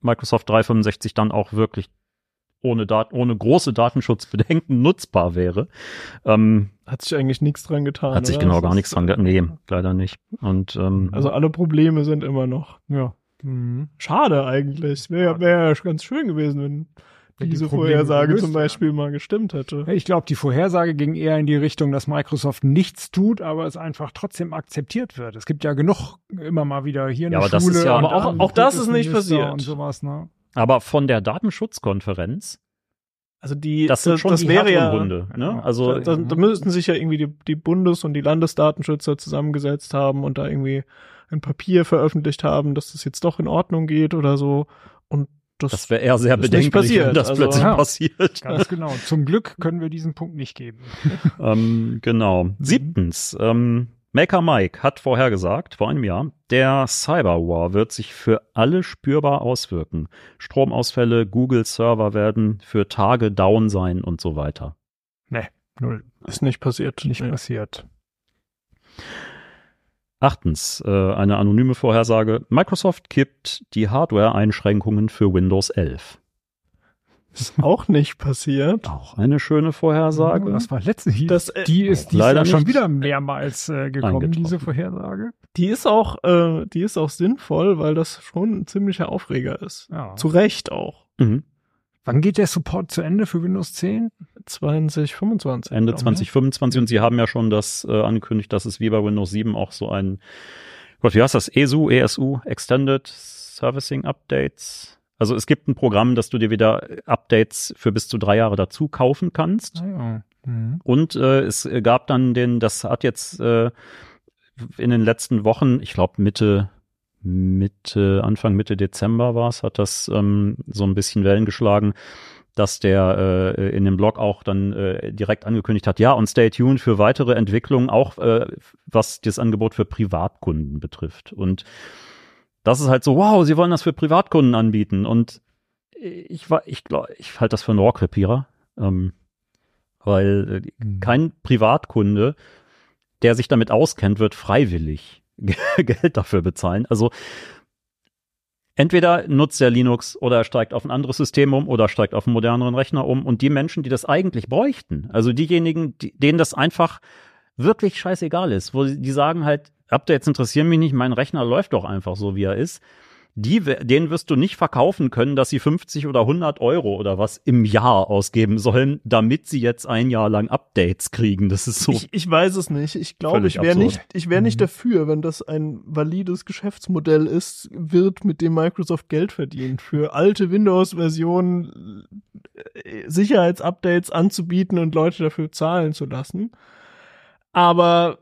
Microsoft 365 dann auch wirklich ohne, Dat ohne große Datenschutzbedenken nutzbar wäre. Ähm, Hat sich eigentlich nichts dran getan. hat sich oder? genau Das gar nichts dran getan. Nee, leider nicht. Und ähm, Also alle Probleme sind immer noch. Ja. Mhm. Schade eigentlich. Wäre wär ja ganz schön gewesen, wenn die diese Probleme Vorhersage gelöst zum Beispiel mal gestimmt hätte. Ich glaube, die Vorhersage ging eher in die Richtung, dass Microsoft nichts tut, aber es einfach trotzdem akzeptiert wird. Es gibt ja genug immer mal wieder hier eine Ja, aber das Schule. ist ja- und Aber auch- auch das ist nicht passiert. Und sowas, ne? Aber von der Datenschutzkonferenz, Also die, das sind schon das die wäre ja, Hunde. Ne? Ja. Also da, da müssten sich ja irgendwie die, die Bundes- und die Landesdatenschützer zusammengesetzt haben und da irgendwie ein Papier veröffentlicht haben, dass das jetzt doch in Ordnung geht oder so. Und das, das wäre eher sehr bedenklich, passiert. wenn das Also- plötzlich Ja. passiert. Ganz genau. Zum Glück können wir diesen Punkt nicht geben. ähm, genau. Siebtens, ähm, Maker Mike hat vorhergesagt, vor einem Jahr, der Cyberwar wird sich für alle spürbar auswirken. Stromausfälle, Google-Server werden für Tage down sein und so weiter. Ne, null. ist nicht passiert. Nicht Nee. passiert. Achtens, äh, eine anonyme Vorhersage. Microsoft kippt die Hardware-Einschränkungen für Windows 11. Ist auch nicht passiert. Auch eine schöne Vorhersage. Das war letzte hier. Das, äh, die ist leider schon wieder mehrmals äh, gekommen, diese Vorhersage. Die ist auch, äh, die ist auch sinnvoll, weil das schon ein ziemlicher Aufreger ist. Ja. Zu Recht auch. Mhm. Wann geht der Support zu Ende für Windows 10? 2025. Ende glaub ich. 2025 und sie haben ja schon das äh, angekündigt, dass es wie bei Windows 7 auch so ein, Gott, wie heißt das? ESU, ESU, Extended Servicing Updates. Also es gibt ein Programm, dass du dir wieder Updates für bis zu drei Jahre dazu kaufen kannst. Ah, ja. Mhm. Und äh, es gab dann den, das hat jetzt äh, in den letzten Wochen, ich glaube Mitte, Mitte, Anfang Mitte Dezember war es, hat das ähm, so ein bisschen Wellen geschlagen, dass der äh, in dem Blog auch dann äh, direkt angekündigt hat, ja, und stay tuned für weitere Entwicklungen, auch äh, was das Angebot für Privatkunden betrifft. Und das ist halt so, wow, sie wollen das für Privatkunden anbieten. Und ich war, ich glaube, ich halte das für einen Rohrkrepierer. Ähm, weil äh, Mhm. kein Privatkunde, der sich damit auskennt, wird freiwillig Geld dafür bezahlen. Also entweder nutzt er Linux oder er steigt auf ein anderes System um oder steigt auf einen moderneren Rechner um. Und die Menschen, die das eigentlich bräuchten, also diejenigen, die, denen das einfach wirklich scheißegal ist, wo die sagen halt, Updates interessieren mich nicht, mein Rechner läuft doch einfach so, wie er ist die, denen wirst du nicht verkaufen können, dass sie 50 oder 100 Euro oder was im Jahr ausgeben sollen, damit sie jetzt ein Jahr lang Updates kriegen. Das ist so. Ich, ich weiß es nicht. Ich glaube, ich wäre nicht, ich wäre nicht mhm. dafür, wenn das ein valides Geschäftsmodell ist, wird, mit dem Microsoft Geld verdient, für alte Windows-Versionen äh, Sicherheitsupdates anzubieten und Leute dafür zahlen zu lassen. Aber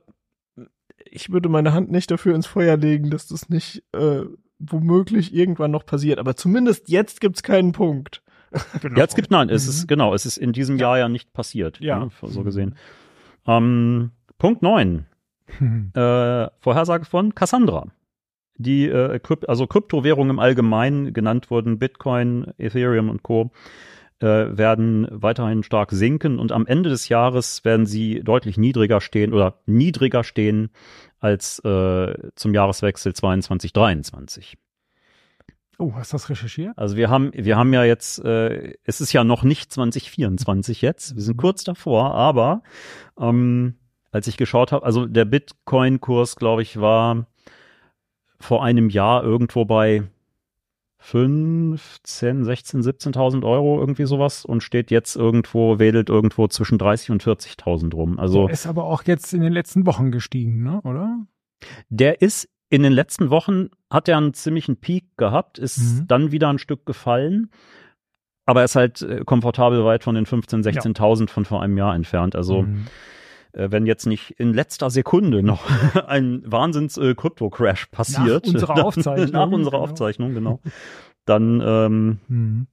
ich würde meine Hand nicht dafür ins Feuer legen, dass das nicht äh, womöglich irgendwann noch passiert. Aber zumindest jetzt gibt's keinen Punkt. Genau. Jetzt gibt nein, es mhm. ist genau, es ist in diesem Jahr ja nicht passiert. Ja, ne, so gesehen. Ähm, Punkt neun. Äh, Vorhersage von Cassandra. Die äh, Krypt also Kryptowährungen im Allgemeinen genannt wurden, Bitcoin, Ethereum und Co. Äh, werden weiterhin stark sinken und am Ende des Jahres werden sie deutlich niedriger stehen oder niedriger stehen als äh, zum Jahreswechsel 22 23. Oh, hast du das recherchiert? Also wir haben, wir haben ja jetzt, äh, es ist ja noch nicht 2024 jetzt, wir sind kurz davor, aber ähm, als ich geschaut habe, also der Bitcoin-Kurs, glaube ich, war vor einem Jahr irgendwo bei 15, 16, 17.000 Euro, irgendwie sowas und steht jetzt irgendwo, wedelt irgendwo zwischen 30 und 40.000 rum. Also der ist aber auch jetzt in den letzten Wochen gestiegen, ne? oder? Der ist in den letzten Wochen, hat er einen ziemlichen Peak gehabt, ist mhm. dann wieder ein Stück gefallen, aber er ist halt äh, komfortabel weit von den 15, 16.000 ja. von vor einem Jahr entfernt. Also mhm wenn jetzt nicht in letzter Sekunde noch ein Wahnsinns-Krypto-Crash äh, passiert. Nach unserer Aufzeichnung. nach unserer genau. Aufzeichnung, genau. Dann ähm, mhm.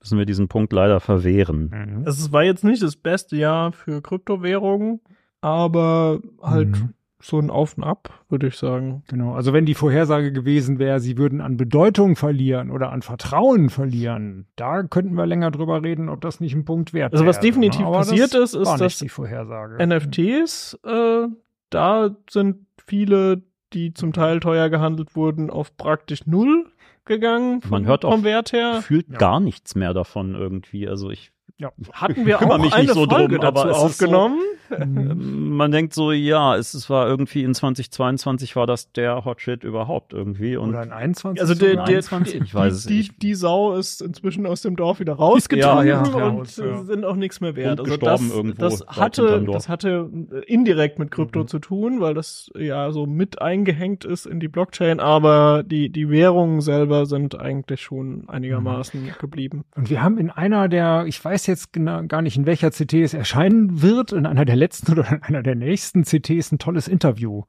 müssen wir diesen Punkt leider verwehren. Es war jetzt nicht das beste Jahr für Kryptowährungen, aber halt mhm so ein Auf und Ab, würde ich sagen. Genau. Also wenn die Vorhersage gewesen wäre, sie würden an Bedeutung verlieren oder an Vertrauen verlieren, da könnten wir länger drüber reden, ob das nicht ein Punkt wert Also was definitiv ne? passiert ist, ist, dass die Vorhersage. NFTs, äh, da sind viele, die zum Teil teuer gehandelt wurden, auf praktisch null gegangen. Vom, Man hört vom auch Wert her. Fühlt ja. gar nichts mehr davon irgendwie. Also ich ja. Hatten wir auch mich eine so Folge drum, dazu aufgenommen? So, man denkt so, ja, es, es war irgendwie in 2022 war das der Hotshit überhaupt irgendwie. Und Oder in 21? Also der, der, 21? ich weiß es nicht. Die, die Sau ist inzwischen aus dem Dorf wieder rausgetragen ja, ja, und ja. sind auch nichts mehr wert. Und also das, irgendwo das hatte, das hatte indirekt mit Krypto mhm. zu tun, weil das ja so mit eingehängt ist in die Blockchain, aber die, die Währungen selber sind eigentlich schon einigermaßen mhm. geblieben. Und wir haben in einer der, ich weiß weiß jetzt genau, gar nicht, in welcher CT es erscheinen wird, in einer der letzten oder in einer der nächsten CTs ein tolles Interview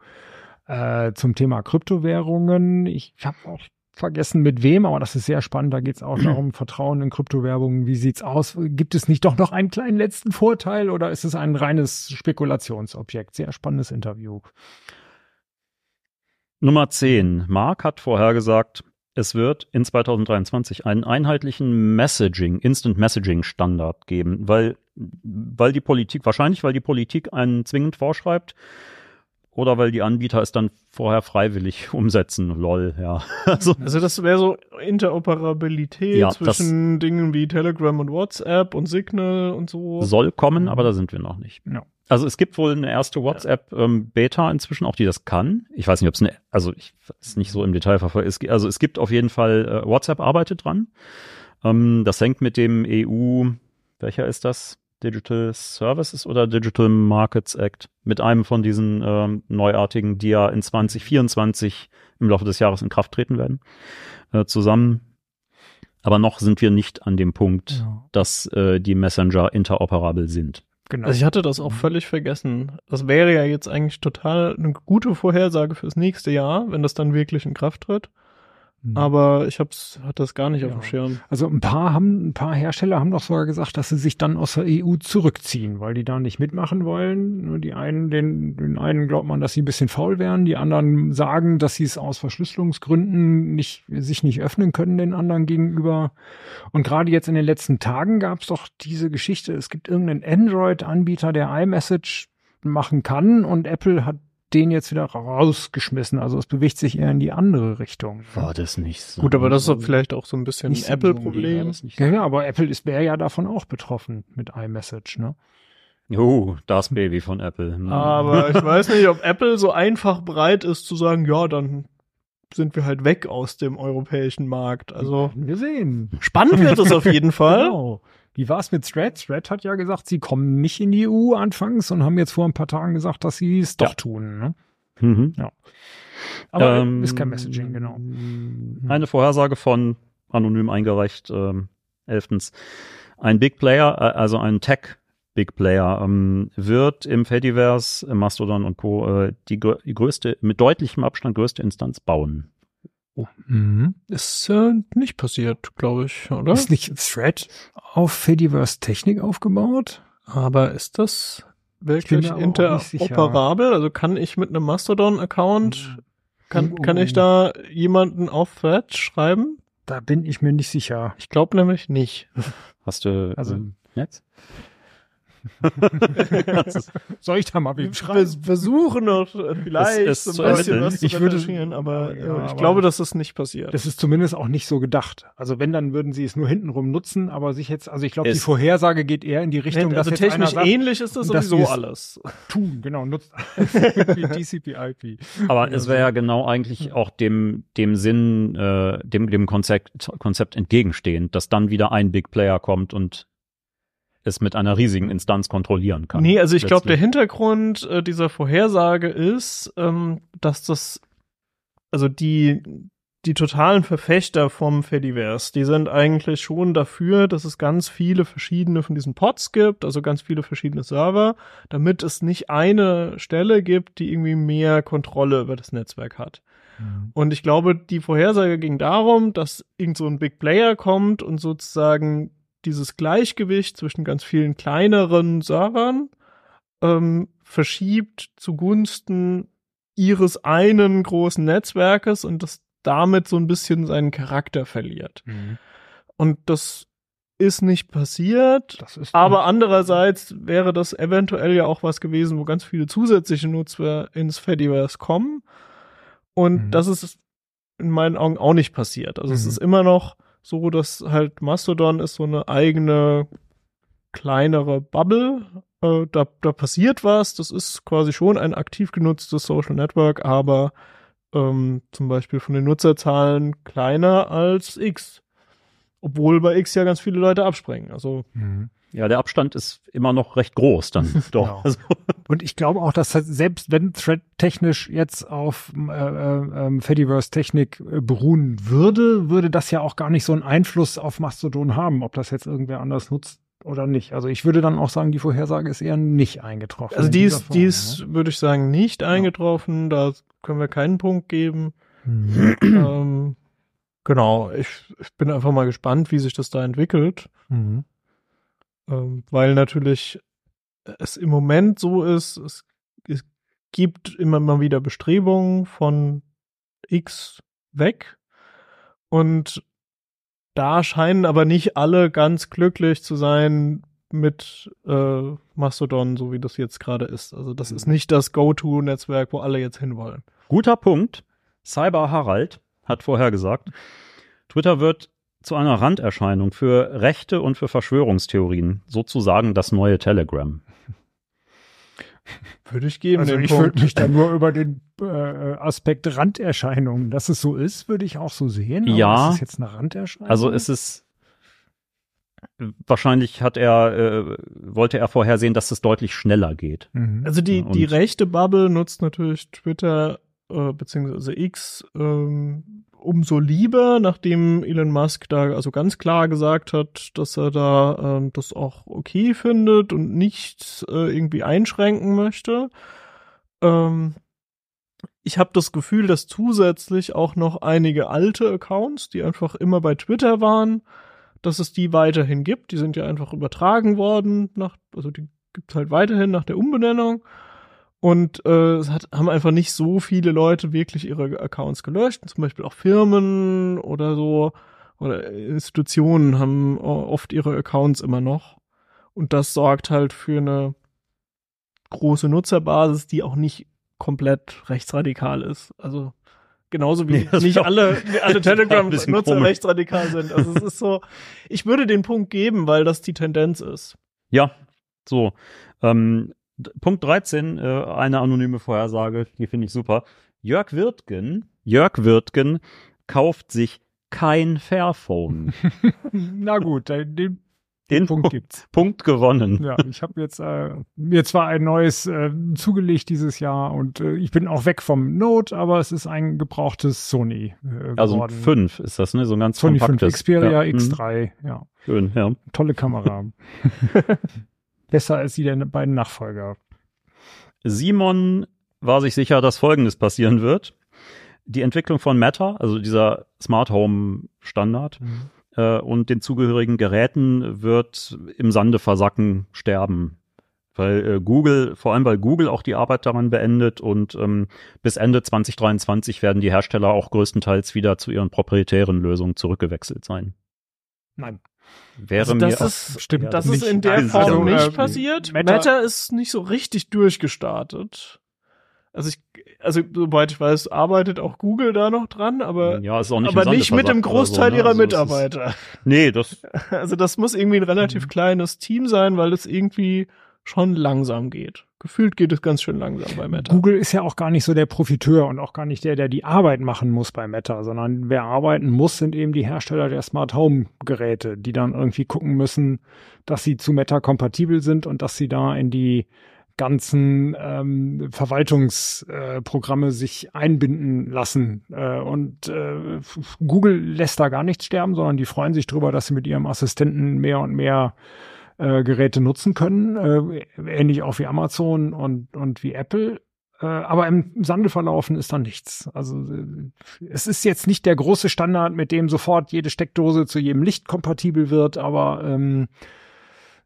äh, zum Thema Kryptowährungen. Ich habe auch vergessen mit wem, aber das ist sehr spannend. Da geht es auch darum, Vertrauen in Kryptowährungen. Wie sieht's aus? Gibt es nicht doch noch einen kleinen letzten Vorteil oder ist es ein reines Spekulationsobjekt? Sehr spannendes Interview. Nummer 10. Mark hat vorher gesagt, es wird in 2023 einen einheitlichen Messaging, Instant Messaging Standard geben, weil, weil die Politik, wahrscheinlich weil die Politik einen zwingend vorschreibt oder weil die Anbieter es dann vorher freiwillig umsetzen. Lol, ja. Also, also das wäre so Interoperabilität ja, zwischen Dingen wie Telegram und WhatsApp und Signal und so. Soll kommen, aber da sind wir noch nicht. Ja. Also es gibt wohl eine erste WhatsApp-Beta ähm, inzwischen, auch die das kann. Ich weiß nicht, ob es eine, also ich ist nicht so im Detail verfolgt. Also es gibt auf jeden Fall, äh, WhatsApp arbeitet dran. Ähm, das hängt mit dem EU, welcher ist das? Digital Services oder Digital Markets Act? Mit einem von diesen ähm, neuartigen, die ja in 2024 im Laufe des Jahres in Kraft treten werden, äh, zusammen. Aber noch sind wir nicht an dem Punkt, ja. dass äh, die Messenger interoperabel sind. Genau. Also ich hatte das auch mhm. völlig vergessen. Das wäre ja jetzt eigentlich total eine gute Vorhersage fürs nächste Jahr, wenn das dann wirklich in Kraft tritt. Mhm. Aber ich hab's, hatte das gar nicht ja. auf dem Schirm. Also ein paar haben, ein paar Hersteller haben doch sogar gesagt, dass sie sich dann aus der EU zurückziehen, weil die da nicht mitmachen wollen. Die einen, den, den einen glaubt man, dass sie ein bisschen faul wären, die anderen sagen, dass sie es aus Verschlüsselungsgründen nicht, sich nicht öffnen können den anderen gegenüber. Und gerade jetzt in den letzten Tagen gab es doch diese Geschichte, es gibt irgendeinen Android-Anbieter, der iMessage machen kann und Apple hat den jetzt wieder rausgeschmissen. Also es bewegt sich eher in die andere Richtung. War das nicht so? Gut, aber das ist doch vielleicht auch so ein bisschen ein so- Apple-Problem. Ja, ja, aber Apple ist wäre ja davon auch betroffen mit iMessage, ne? Oh, das Baby von Apple. Hm. Aber ich weiß nicht, ob Apple so einfach bereit ist zu sagen, ja, dann sind wir halt weg aus dem europäischen Markt. Also wir sehen. spannend wird es auf jeden Fall. Genau. Wie war es mit Thread? Thread hat ja gesagt, sie kommen nicht in die EU anfangs und haben jetzt vor ein paar Tagen gesagt, dass sie es doch Ja. tun. Ne? Mhm. Aber Ähm, ist kein Messaging, genau. Eine Vorhersage von anonym eingereicht, ähm, elftens. Ein Big Player, äh, also ein Tech Big Player, ähm, wird im Fediverse, im Mastodon und Co. Äh, die, grö- die größte, mit deutlichem Abstand größte Instanz bauen. Mhm. Ist äh, nicht passiert, glaube ich, oder? Ist nicht Thread auf Fediverse Technik aufgebaut? Aber ist das wirklich interoperabel? Also kann ich mit einem Mastodon-Account, kann, Oh, kann oh. ich da jemanden auf Thread schreiben? Da bin ich mir nicht sicher. Ich glaube nämlich nicht. Hast du Also- ähm, Netz? Soll ich da mal wem Wir schreiben? versuchen noch äh, vielleicht Es- es ein bisschen was zu Ich würde- aber Ja, äh, ich aber- glaube, dass das nicht passiert. Das ist zumindest auch nicht so gedacht. Also wenn, dann würden sie es nur hintenrum nutzen, aber sich jetzt, also ich glaube, die Vorhersage geht eher in die Richtung, also dass jetzt einer technisch sagt, ähnlich ist das sowieso alles. tun, genau, nutzt wie TCP/IP. Aber es wäre ja genau eigentlich auch dem, dem Sinn, äh, dem, dem Konzept, Konzept entgegenstehend, dass dann wieder ein Big Player kommt und es mit einer riesigen Instanz kontrollieren kann. Nee, also ich glaube, der. Hintergrund äh, dieser Vorhersage ist, ähm, dass das, also die, die totalen Verfechter vom Fediverse, die sind eigentlich schon dafür, dass es ganz viele verschiedene von diesen Pods gibt, also ganz viele verschiedene Server, damit es nicht eine Stelle gibt, die irgendwie mehr Kontrolle über das Netzwerk hat. Und ich glaube, die Vorhersage ging darum, dass irgend so ein Big Player kommt und sozusagen dieses Gleichgewicht zwischen ganz vielen kleineren Servern ähm, verschiebt zugunsten ihres einen großen Netzwerkes und das damit so ein bisschen seinen Charakter verliert. Mhm. Und das ist nicht passiert. Ist Aber andererseits wäre das eventuell ja auch was gewesen, wo ganz viele zusätzliche Nutzer ins Fediverse kommen. Und Mhm. das ist in meinen Augen auch nicht passiert. Also es Mhm. ist immer noch so, dass halt Mastodon ist so eine eigene kleinere Bubble. Äh, da, da passiert was. Das ist quasi schon ein aktiv genutztes Social Network, aber ähm, zum Beispiel von den Nutzerzahlen kleiner als X. Obwohl bei X ja ganz viele Leute abspringen. Also Mhm. Ja, der Abstand ist immer noch recht groß dann doch. Genau. Also, Und ich glaube auch, dass das selbst wenn Thread technisch jetzt auf äh, äh, ähm, Fediverse Technik äh, beruhen würde, würde das ja auch gar nicht so einen Einfluss auf Mastodon haben, ob das jetzt irgendwer anders nutzt oder nicht. Also ich würde dann auch sagen, die Vorhersage ist eher nicht eingetroffen. Also die ist, Form, die ist, würde ich sagen, nicht eingetroffen. Da können wir keinen Punkt geben. ne? ähm, genau, ich, ich bin einfach mal gespannt, wie sich das da entwickelt. Mhm. Ähm, weil natürlich es im Moment so ist, es, es gibt immer mal wieder Bestrebungen von X weg. Und da scheinen aber nicht alle ganz glücklich zu sein mit äh, Mastodon, so wie das jetzt gerade ist. Also das ist nicht das Go-To-Netzwerk, wo alle jetzt hinwollen. guter Punkt. Cyber Harald hat vorher gesagt, Twitter wird zu einer Randerscheinung für Rechte und für Verschwörungstheorien, sozusagen das neue Telegram. Würde ich geben. Also den ich würde mich da nur über den äh, Aspekt Randerscheinungen, dass es so ist, würde ich auch so sehen. Aber Ja. Ist es jetzt eine Randerscheinung? Also es ist wahrscheinlich hat er äh, wollte er vorhersehen, dass es deutlich schneller geht. Mhm. Also die, Und- die rechte Bubble nutzt natürlich Twitter äh, beziehungsweise X ähm, umso lieber, nachdem Elon Musk da also ganz klar gesagt hat, dass er da ähm, das auch okay findet und nicht äh, irgendwie einschränken möchte. Ähm, ich habe das Gefühl, dass zusätzlich auch noch einige alte Accounts, die einfach immer bei Twitter waren, dass es die weiterhin gibt. Die sind ja einfach übertragen worden, nach, also die gibt es halt weiterhin nach der Umbenennung. Und äh, es hat, haben einfach nicht so viele Leute wirklich ihre Accounts gelöscht. Zum Beispiel auch Firmen oder so oder Institutionen haben oft ihre Accounts immer noch. Und das sorgt halt für eine große Nutzerbasis, die auch nicht komplett rechtsradikal ist. Also genauso wie Nee, nicht alle, alle Telegram-Nutzer rechtsradikal sind. Also es ist so, ich würde den Punkt geben, weil das die Tendenz ist. Ja, so. Ähm, Punkt 13, äh, eine anonyme Vorhersage, die finde ich super. Jörg Wirtgen, Jörg Wirtgen kauft sich kein Fairphone. Na gut, äh, den Den Punkt gibt's. Punkt gewonnen. Ja, ich habe jetzt äh, mir zwar ein neues äh, zugelegt dieses Jahr und äh, ich bin auch weg vom Note, aber es ist ein gebrauchtes Sony äh, Also geworden. 5 ist das, ne? So ein ganz Sony 5 kompaktes. Xperia ja, mhm, X3, ja. Schön, ja. Tolle Kamera. Besser als die der beiden Nachfolger. Simon war sich sicher, dass Folgendes passieren wird. Die Entwicklung von Meta, also dieser Smart Home Standard, äh, und den zugehörigen Geräten wird im Sande versacken, sterben. Weil äh, Google, vor allem weil Google auch die Arbeit daran beendet und ähm, bis Ende 2023 werden die Hersteller auch größtenteils wieder zu ihren proprietären Lösungen zurückgewechselt sein. Nein. Wäre Also mir das auch- ist, stimmt das nicht. ist in der Form also, nicht äh, passiert. Meta- Meta, ist nicht so richtig durchgestartet. Also ich, also soweit ich weiß, arbeitet auch Google da noch dran, aber, ja, ist auch nicht, aber nicht mit dem Großteil so, ne? ihrer Also es ist- Mitarbeiter. Nee, das Also das muss irgendwie ein relativ kleines Team sein, weil es irgendwie schon langsam geht. Gefühlt geht es ganz schön langsam bei Meta. Google ist ja auch gar nicht so der Profiteur und auch gar nicht der, der die Arbeit machen muss bei Meta, sondern wer arbeiten muss, sind eben die Hersteller der Smart Home Geräte, die dann irgendwie gucken müssen, dass sie zu Meta kompatibel sind und dass sie da in die ganzen ähm, Verwaltungsprogramme äh, sich einbinden lassen. Äh, und äh, Google lässt da gar nichts sterben, sondern die freuen sich drüber, dass sie mit ihrem Assistenten mehr und mehr äh, Geräte nutzen können, äh, ähnlich auch wie Amazon und, und wie Apple. Äh, aber im Sande verlaufen ist da nichts. Also äh, es ist jetzt nicht der große Standard, mit dem sofort jede Steckdose zu jedem Licht kompatibel wird, aber ähm,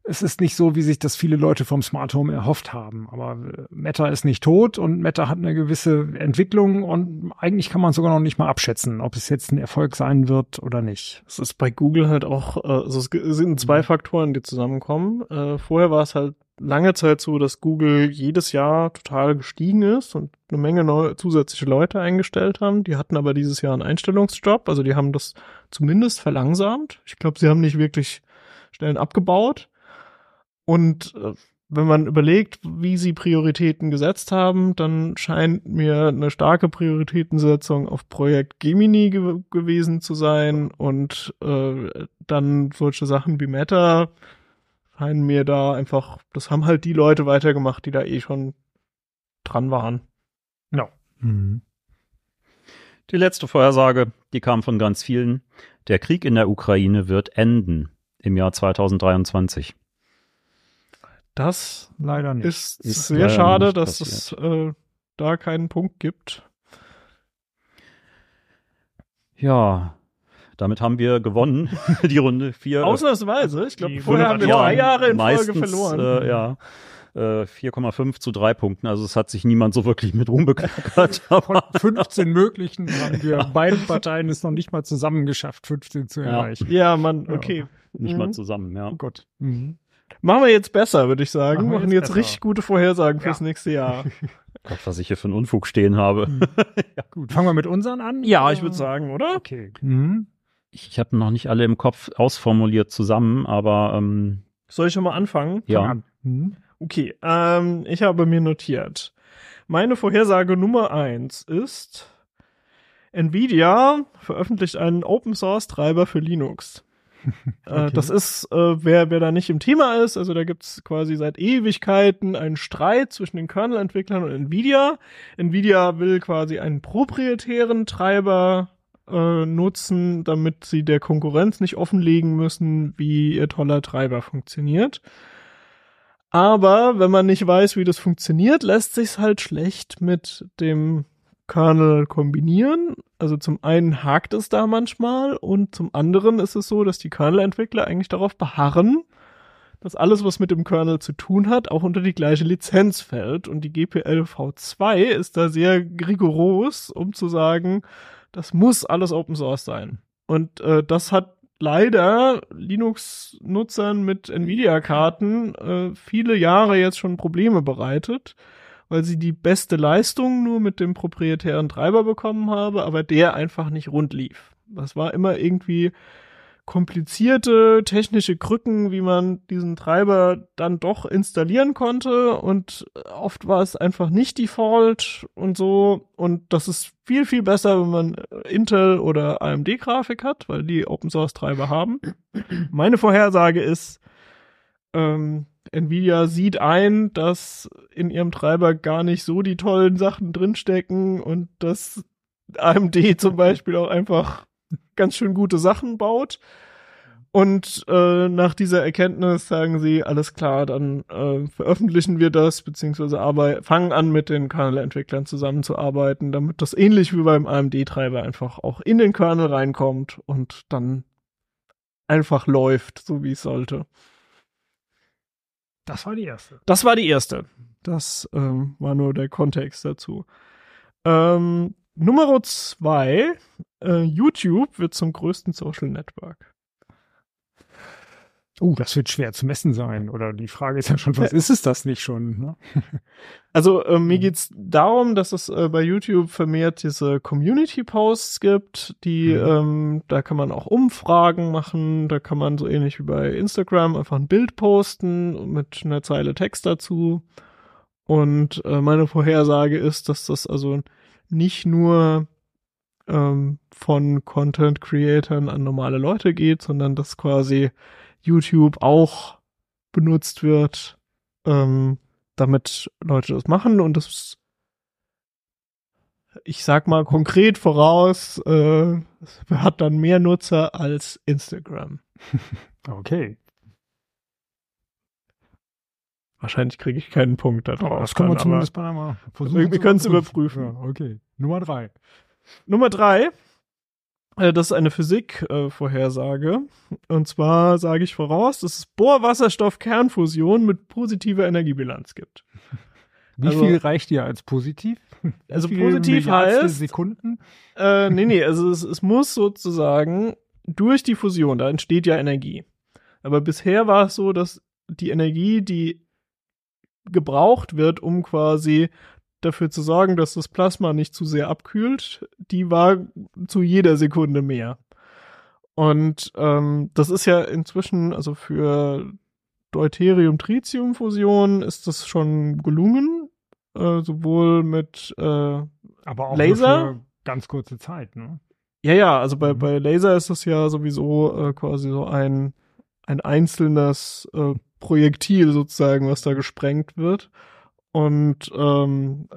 es ist nicht so, wie sich das viele Leute vom Smart Home erhofft haben. Aber äh, Meta ist nicht tot und Meta hat eine gewisse Entwicklung und eigentlich kann man sogar noch nicht mal abschätzen, ob es jetzt ein Erfolg sein wird oder nicht. Es ist bei Google halt auch, also es sind zwei Faktoren, die zusammenkommen. Äh, vorher war es halt lange Zeit so, dass Google jedes Jahr total gestiegen ist und eine Menge neue zusätzliche Leute eingestellt haben. Die hatten aber dieses Jahr einen Einstellungsjob, also die haben das zumindest verlangsamt. Ich glaube, sie haben nicht wirklich Stellen abgebaut. Und äh, wenn man überlegt, wie sie Prioritäten gesetzt haben, dann scheint mir eine starke Prioritätensetzung auf Projekt Gemini ge gewesen zu sein und äh, dann solche Sachen wie Meta scheinen mir da einfach, das haben halt die Leute weitergemacht, die da eh schon dran waren. Ja. Die letzte Vorhersage, die kam von ganz vielen. Der Krieg in der Ukraine wird enden im Jahr 2023. Das Leider nicht. ist, Ist sehr schade, dass es äh, da keinen Punkt gibt. Ja, damit haben wir gewonnen, die Runde vier. Ausnahmsweise. Ich glaube, Die vorher haben wir drei Jahre in meistens, Folge verloren. Äh, ja, äh, 4,5 zu drei Punkten. Also es hat sich niemand so wirklich mit Ruhm bekleckert. Von Aber 15 möglichen haben wir beiden Parteien es noch nicht mal zusammen geschafft, 15 zu Ja. erreichen. ja, Mann, Ja. okay. nicht Mhm. mal zusammen, ja. Oh Gott. Mhm. Machen wir jetzt besser, würde ich sagen. Machen wir Machen jetzt jetzt, richtig gute Vorhersagen Ja. fürs nächste Jahr. Gott, was ich hier für einen Unfug stehen habe. Gut, fangen wir mit unseren an? ja, ich würde sagen, oder? Okay. Mhm. Ich, ich habe noch nicht alle im Kopf ausformuliert zusammen, aber ähm, Soll ich schon mal anfangen? ja. An. Mhm. Okay, ähm, ich habe mir notiert. Meine Vorhersage Nummer eins ist, Nvidia veröffentlicht einen Open Source Treiber für Linux. Äh, das ist, äh, wer, wer da nicht im Thema ist, also da gibt's quasi seit Ewigkeiten einen Streit zwischen den Kernel-Entwicklern und Nvidia. Nvidia will quasi einen proprietären Treiber äh, nutzen, damit sie der Konkurrenz nicht offenlegen müssen, wie ihr toller Treiber funktioniert. Aber wenn man nicht weiß, wie das funktioniert, lässt sich's halt schlecht mit dem Kernel kombinieren. Also zum einen hakt es da manchmal und zum anderen ist es so, dass die Kernel-Entwickler eigentlich darauf beharren, dass alles, was mit dem Kernel zu tun hat, auch unter die gleiche Lizenz fällt. Und die GPL V2 ist da sehr rigoros, um zu sagen, das muss alles Open Source sein. Und äh, das hat leider Linux-Nutzern mit Nvidia-Karten äh, viele Jahre jetzt schon Probleme bereitet, weil sie die beste Leistung nur mit dem proprietären Treiber bekommen habe, aber der einfach nicht rund lief. Das war immer irgendwie komplizierte technische Krücken, wie man diesen Treiber dann doch installieren konnte und oft war es einfach nicht Default und so und das ist viel, viel besser, wenn man Intel oder AMD Grafik hat, weil die Open Source Treiber haben. Meine Vorhersage ist, ähm, Nvidia sieht ein, dass in ihrem Treiber gar nicht so die tollen Sachen drinstecken und dass AMD zum Beispiel auch einfach ganz schön gute Sachen baut. Und äh, nach dieser Erkenntnis sagen sie, alles klar, dann äh, veröffentlichen wir das, beziehungsweise fangen an, mit den Kernel-Entwicklern zusammenzuarbeiten, damit das ähnlich wie beim AMD-Treiber einfach auch in den Kernel reinkommt und dann einfach läuft, so wie es sollte. Das war die erste. Das war die erste. Das ähm, war nur der Kontext dazu. Ähm, Nummer zwei, äh, YouTube wird zum größten Social Network. Oh, das wird schwer zu messen sein. Oder die Frage ist ja schon, was ist es das nicht schon? Ne? Also äh, mir geht's darum, dass es äh, bei YouTube vermehrt diese Community-Posts gibt, die, mhm. ähm, da kann man auch Umfragen machen, da kann man so ähnlich wie bei Instagram einfach ein Bild posten mit einer Zeile Text dazu. Und äh, meine Vorhersage ist, dass das also nicht nur ähm, von Content-Creatern an normale Leute geht, sondern dass quasi YouTube auch benutzt wird, ähm, damit Leute das machen und das ich sag mal konkret voraus, äh, hat dann mehr Nutzer als Instagram. Okay. Wahrscheinlich kriege ich keinen Punkt da drauf. das können wir zumindest bei einmal versuchen. Wir können es überprüfen. Ja, okay. Nummer drei. Nummer drei das ist eine Physik-Vorhersage. Und zwar sage ich voraus, dass es Bohrwasserstoff-Kernfusion mit positiver Energiebilanz gibt. Wie also, viel reicht dir als positiv? Also positiv heißt Sekunden? Äh, nee, nee, also es, es muss sozusagen durch die Fusion, da entsteht ja Energie. Aber bisher war es so, dass die Energie, die gebraucht wird, um quasi dafür zu sorgen, dass das Plasma nicht zu sehr abkühlt, die war zu jeder Sekunde mehr. Und ähm, das ist ja inzwischen, also für Deuterium-Tritium-Fusion ist das schon gelungen, äh, sowohl mit äh, aber auch Laser. für ganz kurze Zeit, ne? Ja, ja, also bei, mhm. bei Laser ist das ja sowieso äh, quasi so ein, ein einzelnes äh, Projektil sozusagen, was da gesprengt wird. Und ähm,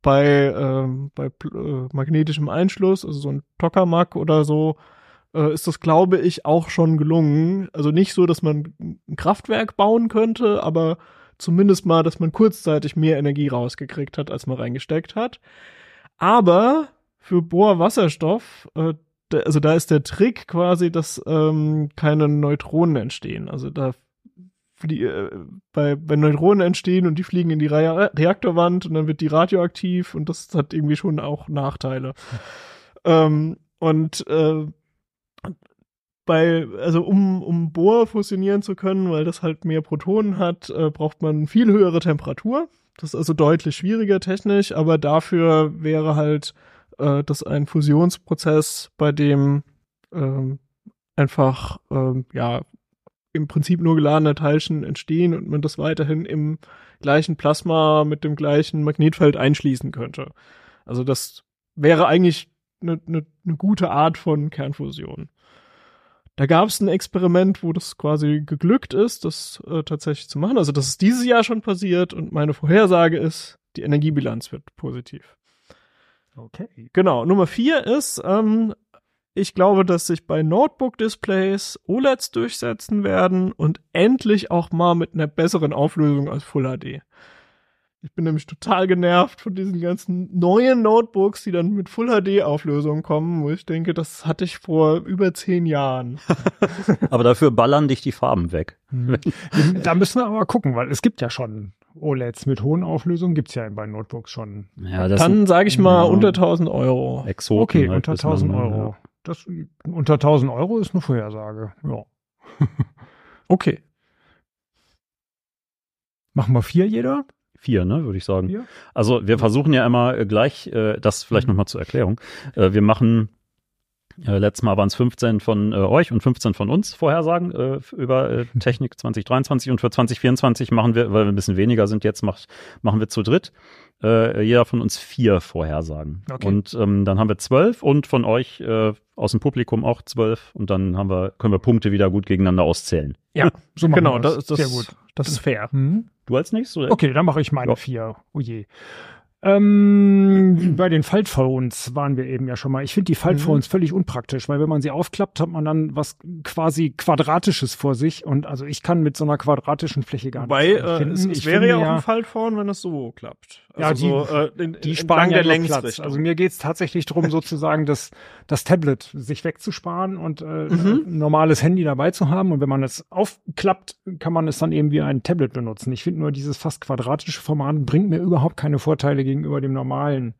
bei, ähm, bei äh, magnetischem Einschluss, also so ein Tokamak oder so, äh, ist das, glaube ich, auch schon gelungen. Also nicht so, dass man ein Kraftwerk bauen könnte, aber zumindest mal, dass man kurzzeitig mehr Energie rausgekriegt hat, als man reingesteckt hat. Aber für Bohrwasserstoff, äh, also da ist der Trick quasi, dass ähm, keine Neutronen entstehen. Also da äh, bei, wenn Neutronen entstehen und die fliegen in die Re Reaktorwand und dann wird die radioaktiv und das hat irgendwie schon auch Nachteile. ähm, und äh, bei, also um, um Bohr fusionieren zu können, weil das halt mehr Protonen hat, äh, braucht man viel höhere Temperatur. Das ist also deutlich schwieriger technisch, aber dafür wäre halt äh, das ein Fusionsprozess, bei dem ähm, einfach ähm, ja im Prinzip nur geladene Teilchen entstehen und man das weiterhin im gleichen Plasma mit dem gleichen Magnetfeld einschließen könnte. Also das wäre eigentlich eine, eine, eine gute Art von Kernfusion. Da gab es ein Experiment, wo das quasi geglückt ist, das äh, tatsächlich zu machen. Also das ist dieses Jahr schon passiert und meine Vorhersage ist, die Energiebilanz wird positiv. Okay. Genau. Nummer vier ist, ähm, ich glaube, dass sich bei Notebook-Displays OLEDs durchsetzen werden und endlich auch mal mit einer besseren Auflösung als Full HD. Ich bin nämlich total genervt von diesen ganzen neuen Notebooks, die dann mit Full HD Auflösung kommen, wo ich denke, das hatte ich vor über zehn Jahren. aber dafür ballern dich die Farben weg. Hm. da müssen wir aber gucken, weil es gibt ja schon OLEDs mit hohen Auflösungen, gibt's ja bei Notebooks schon. Ja, dann sage ich mal ja, unter 1000 Euro. Exoten okay, halt unter 1000 Euro. Ja. Das unter 1000 Euro ist eine Vorhersage. Ja. okay. Machen wir vier jeder? Vier, ne, würde ich sagen. Vier? Also wir versuchen ja immer äh, gleich, äh, das vielleicht Mhm. nochmal zur Erklärung. Äh, wir machen äh, letztes Mal waren es 15 von äh, euch und 15 von uns Vorhersagen äh, über äh, Technik 2023 und für 2024 machen wir, weil wir ein bisschen weniger sind jetzt, macht, machen wir zu dritt. Äh, jeder von uns vier Vorhersagen. Okay. Und ähm, dann haben wir zwölf und von euch aus dem Publikum auch zwölf und dann haben wir, können wir Punkte wieder gut gegeneinander auszählen. Ja, so machen Genau, wir das, das, Sehr gut. das ist fair. Mhm. Du als nächstes? Oder? Okay, dann mache ich meine Ja. vier. Oh je. Ähm, bei den Faltphones waren wir eben ja schon mal. Ich finde die Faltphones völlig unpraktisch, weil wenn man sie aufklappt, hat man dann was quasi Quadratisches vor sich und also ich kann mit so einer quadratischen Fläche gar Wobei, nichts äh, es, es Ich wäre ja auch ein Faltphone, wenn es so klappt. Ja, die- so, äh, in, die sparen ja der Platz. Also mir geht's tatsächlich darum, sozusagen das, das Tablet sich wegzusparen und äh, Mhm. ein normales Handy dabei zu haben. Und wenn man es aufklappt, kann man es dann eben wie ein Tablet benutzen. Ich finde nur, dieses fast quadratische Format bringt mir überhaupt keine Vorteile gegenüber dem normalen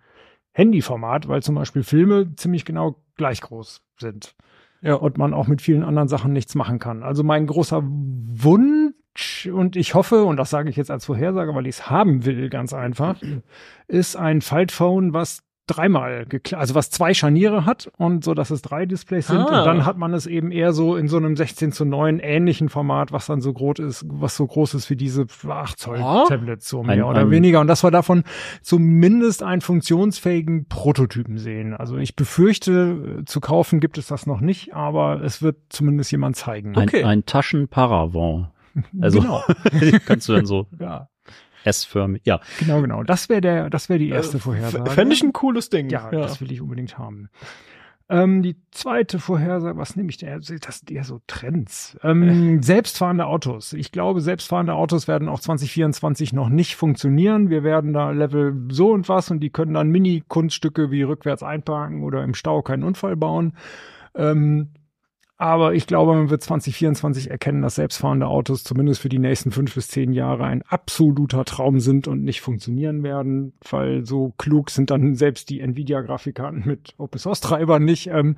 Handyformat, weil zum Beispiel Filme ziemlich genau gleich groß sind. Ja. Und man auch mit vielen anderen Sachen nichts machen kann. Also mein großer Wunsch, und ich hoffe, und das sage ich jetzt als Vorhersage, weil ich es haben will, ganz einfach, ist ein Faltphone, was dreimal, gekla- also was zwei Scharniere hat und so, dass es drei Displays sind. Ah. Und dann hat man es eben eher so in so einem 16 zu 9 ähnlichen Format, was dann so groß ist, was so groß ist wie diese 8 Zoll Ah. Tablets, so Ein- mehr oder ein- weniger. Und dass wir davon zumindest einen funktionsfähigen Prototypen sehen. Also ich befürchte, zu kaufen gibt es das noch nicht, aber es wird zumindest jemand zeigen. Ein, Okay. ein Taschenparavent. Also genau. kannst du dann so Ja, S-förmig, ja. genau, genau. Das wäre der, das wäre die erste Äh, Vorhersage. Fände ich ein cooles Ding. Ja, das will ich unbedingt haben. Ähm, die zweite Vorhersage, was nehme ich denn? Das sind eher so Trends. Ähm, selbstfahrende Autos. Ich glaube, selbstfahrende Autos werden auch 2024 noch nicht funktionieren. Wir werden da Level so und was und die können dann Mini-Kunststücke wie rückwärts einparken oder im Stau keinen Unfall bauen. Ähm, aber ich glaube, man wird 2024 erkennen, dass selbstfahrende Autos zumindest für die nächsten fünf bis zehn Jahre ein absoluter Traum sind und nicht funktionieren werden, weil so klug sind dann selbst die Nvidia-Grafikkarten mit Open-Source-Treibern nicht. Ähm,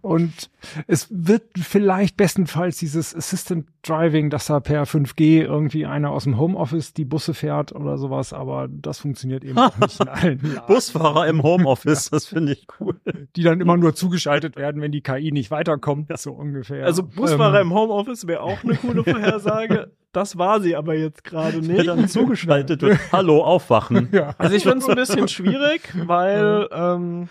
und es wird vielleicht bestenfalls dieses Assistant Driving, dass da per 5G irgendwie einer aus dem Homeoffice die Busse fährt oder sowas, aber das funktioniert eben auch nicht in allen Lagen. Busfahrer im Homeoffice, das finde ich cool. die dann immer nur zugeschaltet werden, wenn die KI nicht weiterkommt, so ungefähr. Also Busfahrer Ähm, im Homeoffice wäre auch eine coole Vorhersage. Das war sie aber jetzt gerade nicht. dann zugeschaltet wird. Hallo, aufwachen. ja. Also ich finde es ein bisschen schwierig, weil ähm,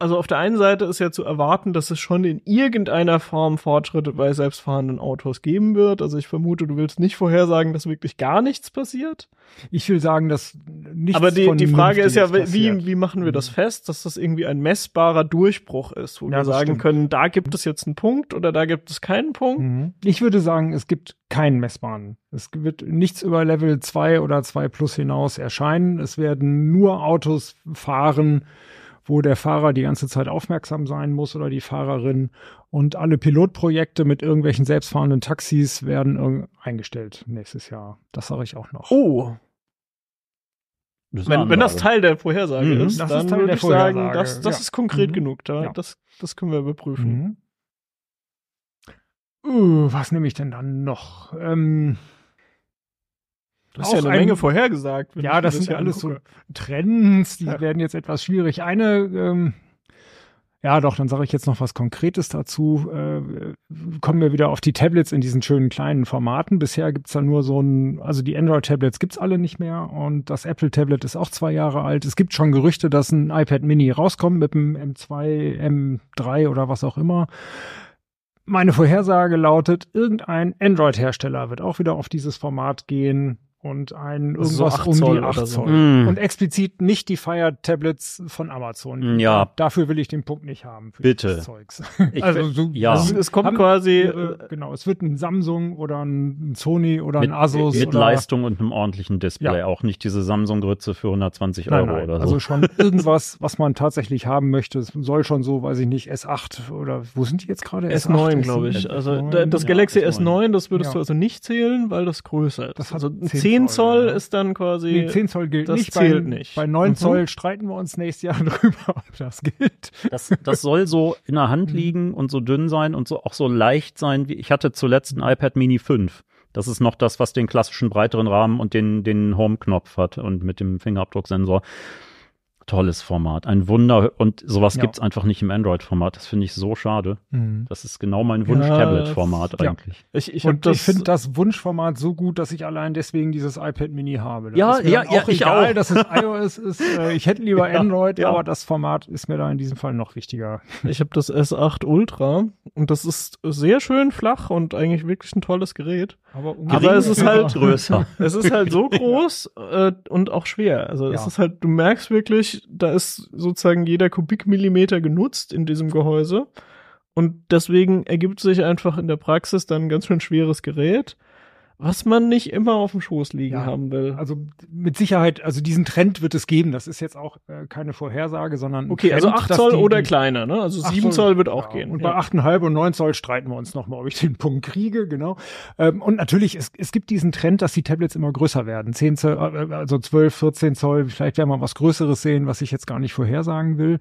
also auf der einen Seite ist ja zu erwarten, dass es schon in irgendeiner Form Fortschritte bei selbstfahrenden Autos geben wird. Also ich vermute, du willst nicht vorhersagen, dass wirklich gar nichts passiert. Ich will sagen, dass nichts Aber die, die Frage ist ja, wie, wie machen wir das fest, dass das irgendwie ein messbarer Durchbruch ist, wo Ja, wir sagen stimmt. können, da gibt es jetzt einen Punkt oder da gibt es keinen Punkt. Mhm. Ich würde sagen, es gibt keinen messbaren. Es wird nichts über Level 2 oder 2 plus hinaus erscheinen. Es werden nur Autos fahren, wo der Fahrer die ganze Zeit aufmerksam sein muss oder die Fahrerin. Und alle Pilotprojekte mit irgendwelchen selbstfahrenden Taxis werden eingestellt nächstes Jahr. Das sage ich auch noch. Oh, Das wenn, wenn das. Teil der Vorhersage Mhm. ist, Das dann ist Teil würde der ich sagen, das, das ja. ist konkret Mhm. genug. Da, Ja. das, das können wir überprüfen. Mhm. Uh, was nehme ich denn dann noch? Ähm, Du hast ja eine ein- Menge vorhergesagt. Ja, das sind ja alles so. Trends, die Ja. werden jetzt etwas schwierig. Eine, ähm, ja doch, dann sage ich jetzt noch was Konkretes dazu. Äh, kommen wir wieder auf die Tablets in diesen schönen kleinen Formaten. Bisher gibt's da nur so ein, also die Android-Tablets gibt's alle nicht mehr und das Apple-Tablet ist auch zwei Jahre alt. Es gibt schon Gerüchte, dass ein iPad Mini rauskommt mit dem M2, M3 oder was auch immer. Meine Vorhersage lautet, irgendein Android-Hersteller wird auch wieder auf dieses Format gehen und ein So irgendwas 8 um Zoll die oder 8 so. Zoll. Mm. Und explizit nicht die Fire Tablets von Amazon. Ja. Dafür will ich den Punkt nicht haben. Für Bitte. dieses Zeugs. Ich also so, ja. Es, es kommt haben quasi. äh, genau, es wird ein Samsung oder ein Sony oder mit, ein Asus mit oder Leistung und einem ordentlichen Display. Ja. Auch nicht diese Samsung-Grütze für 120 Nein, Euro nein, oder so. also schon irgendwas, was man tatsächlich haben möchte. Es soll schon so, weiß ich nicht, S8 oder wo sind die jetzt gerade? S9, S8, glaube ich. S9? Also da- das Ja, Galaxy S9. S9, das würdest Ja. du also nicht zählen, weil das größer ist. Das hat also ein 10 10 Zoll, Zoll ja. ist dann quasi. Nee, 10 Zoll gilt das nicht. zählt bei, nicht. Bei 9 Mhm. Zoll streiten wir uns nächstes Jahr drüber, ob das gilt. Das, das soll so in der Hand Mhm. liegen und so dünn sein und so auch so leicht sein wie ich hatte zuletzt ein iPad Mini 5. Das ist noch das, was den klassischen breiteren Rahmen und den, den Home-Knopf hat und mit dem Fingerabdrucksensor. Tolles Format, ein Wunder und sowas Ja. gibt's einfach nicht im Android-Format. Das finde ich so schade. Mhm. Das ist genau mein Ja, Wunsch-Tablet-Format ja. eigentlich. Ich, ich habe Und ich finde das Wunschformat so gut, dass ich allein deswegen dieses iPad Mini habe. Das Ja, ja, dann ja, auch ich egal, auch. dass es iOS ist. Äh, Ich hätte lieber Ja, Android, ja. aber das Format ist mir da in diesem Fall noch wichtiger. Ich habe das S8 Ultra und das ist sehr schön flach und eigentlich wirklich ein tolles Gerät. Aber, Aber es ist halt größer. Es ist halt so groß äh, und auch schwer. Also es Ja. ist halt, du merkst wirklich, da ist sozusagen jeder Kubikmillimeter genutzt in diesem Gehäuse. Und deswegen ergibt sich einfach in der Praxis dann ein ganz schön schweres Gerät, was man nicht immer auf dem Schoß liegen Ja. haben will. Also mit Sicherheit, also diesen Trend wird es geben. Das ist jetzt auch äh, keine Vorhersage, sondern Okay, also Trend, 8 dass Zoll die- oder kleiner, ne? Also 7 8 Zoll wird auch ja, gehen. Und ja. bei 8,5 und 9 Zoll streiten wir uns nochmal, ob ich den Punkt kriege, genau. Ähm, und natürlich, es, es gibt diesen Trend, dass die Tablets immer größer werden. 10 Zoll, äh, also 12, 14 Zoll, vielleicht werden wir was Größeres sehen, was ich jetzt gar nicht vorhersagen will.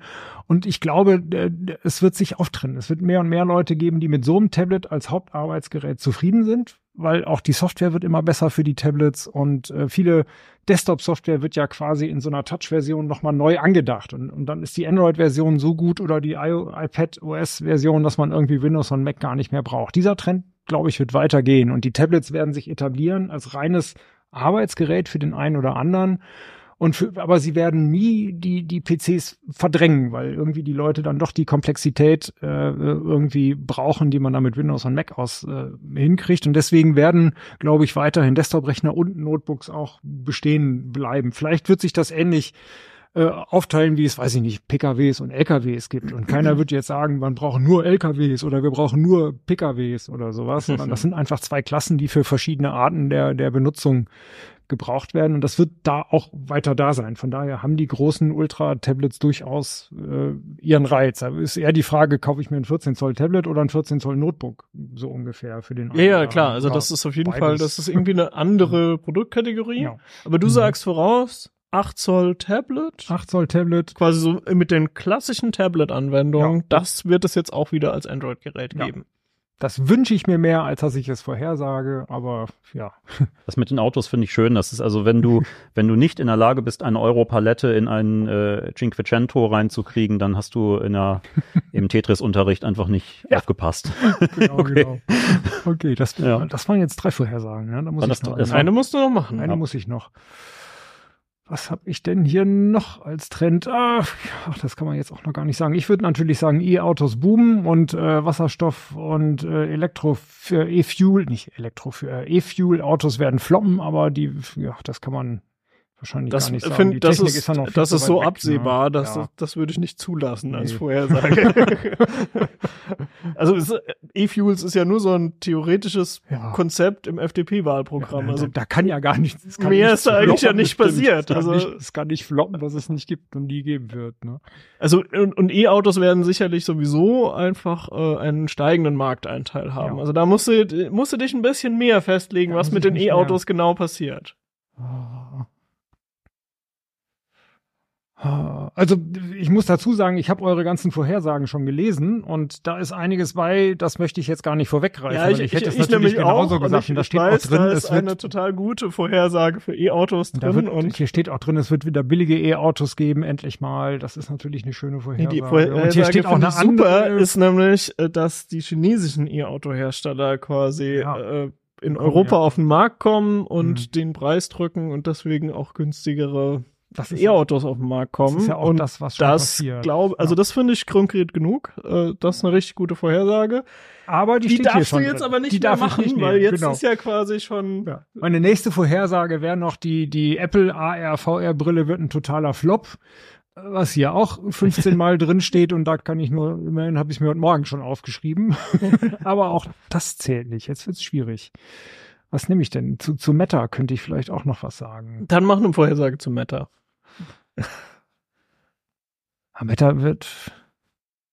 Und ich glaube, äh, es wird sich auftrennen. Es wird mehr und mehr Leute geben, die mit so einem Tablet als Hauptarbeitsgerät zufrieden sind, weil auch die Software wird immer besser für die Tablets und äh, viele Desktop-Software wird ja quasi in so einer Touch-Version nochmal neu angedacht. Und, und dann ist die Android-Version so gut oder die iO iPad OS-Version, dass man irgendwie Windows und Mac gar nicht mehr braucht. Dieser Trend, glaube ich, wird weitergehen. Und die Tablets werden sich etablieren als reines Arbeitsgerät für den einen oder anderen. Und für, aber sie werden nie die, die PCs verdrängen, weil irgendwie die Leute dann doch die Komplexität äh, irgendwie brauchen, die man da mit Windows und Mac aus äh, hinkriegt. Und deswegen werden, glaube ich, weiterhin Desktop-Rechner und Notebooks auch bestehen bleiben. Vielleicht wird sich das ähnlich äh, aufteilen, wie es, weiß ich nicht, PKWs und LKWs gibt. Und keiner wird jetzt sagen, man braucht nur LKWs oder wir brauchen nur PKWs oder sowas, sondern das sind einfach zwei Klassen, die für verschiedene Arten der, der Benutzung gebraucht werden. Und das wird da auch weiter da sein. Von daher haben die großen Ultra-Tablets durchaus äh, ihren Reiz. Aber ist eher die Frage, kaufe ich mir ein 14 Zoll Tablet oder ein 14 Zoll Notebook? So ungefähr für den Ja, ja, klar. Also das ist auf jeden beides. Fall, das ist irgendwie eine andere Produktkategorie. Ja. Aber du Mhm. sagst voraus, 8 Zoll Tablet, 8 Zoll Tablet. quasi so mit den klassischen Tablet-Anwendungen, Ja. das wird es jetzt auch wieder als Android-Gerät Ja. geben. Das wünsche ich mir mehr, als dass ich es vorhersage, aber ja. Das mit den Autos finde ich schön. Das ist also, wenn du, wenn du nicht in der Lage bist, eine Euro-Palette in ein äh, Cinquecento reinzukriegen, dann hast du in der, im Tetris-Unterricht einfach nicht aufgepasst. Genau, Okay. genau. Okay, das, Ja. das waren jetzt drei Vorhersagen. Ne? Da muss War ich das noch das eine, Eine musst du noch machen. eine muss ich noch. Was habe ich denn hier noch als Trend? Ach, das kann man jetzt auch noch gar nicht sagen. Ich würde natürlich sagen, E-Autos boomen und äh, Wasserstoff und äh, Elektro für E-Fuel, nicht Elektro äh, E-Fuel-Autos werden floppen, aber die, ja, das kann man wahrscheinlich Das, gar nicht sagen. find, Die das Technik ist, ja das ist so weg, absehbar, ne? dass ja. das, das würde ich nicht zulassen als Nee. Vorhersage. also E-Fuels ist ja nur so ein theoretisches Ja. Konzept im FDP-Wahlprogramm. Also da, kann ja gar nichts. kann mehr nichts ist da eigentlich ja nicht passiert. Es kann, Also- nicht, es kann nicht floppen, was es nicht gibt und nie geben wird. Ne? Also und, und E-Autos werden sicherlich sowieso einfach äh, einen steigenden Markteinteil haben. Also da musst du, musst du dich ein bisschen mehr festlegen, was mit den E-Autos genau passiert. Also ich muss dazu sagen, ich habe eure ganzen Vorhersagen schon gelesen und da ist einiges bei, das möchte ich jetzt gar nicht vorweggreifen. weil ich, hätte es natürlich genauso und gesagt ich, und da ich steht weiß, auch drin, da es ist eine wird, total gute Vorhersage für E-Autos drin wird und hier steht auch drin, es wird wieder billige E-Autos geben, endlich mal. Das ist natürlich eine schöne Vorhersage. die und Vorhersage hier steht auch eine ich super andere. ist nämlich, äh, dass die chinesischen E-Auto-Hersteller quasi Ja. äh, in Europa ja. auf den Markt kommen und Mhm. den Preis drücken und deswegen auch günstigere das ist, E-Autos auf den Markt kommen. das ist ja auch und das, was schon das passiert. glaube, also Ja. das finde ich konkret genug. Äh, das ist eine richtig gute Vorhersage. aber die, Die, darfst du jetzt drin. aber nicht die mehr machen, nicht weil jetzt genau. ist ja quasi schon. Ja. Meine nächste Vorhersage wäre noch, die, die Apple AR VR Brille wird ein totaler Flop, was hier auch 15 Mal drin steht und da kann ich nur, immerhin habe ich mir heute Morgen schon aufgeschrieben. Aber auch das zählt nicht. Jetzt wird's schwierig. Was nehme ich denn? Zu, zu Meta könnte ich vielleicht auch noch was sagen. Dann mach eine Vorhersage zu Meta. Meta wird.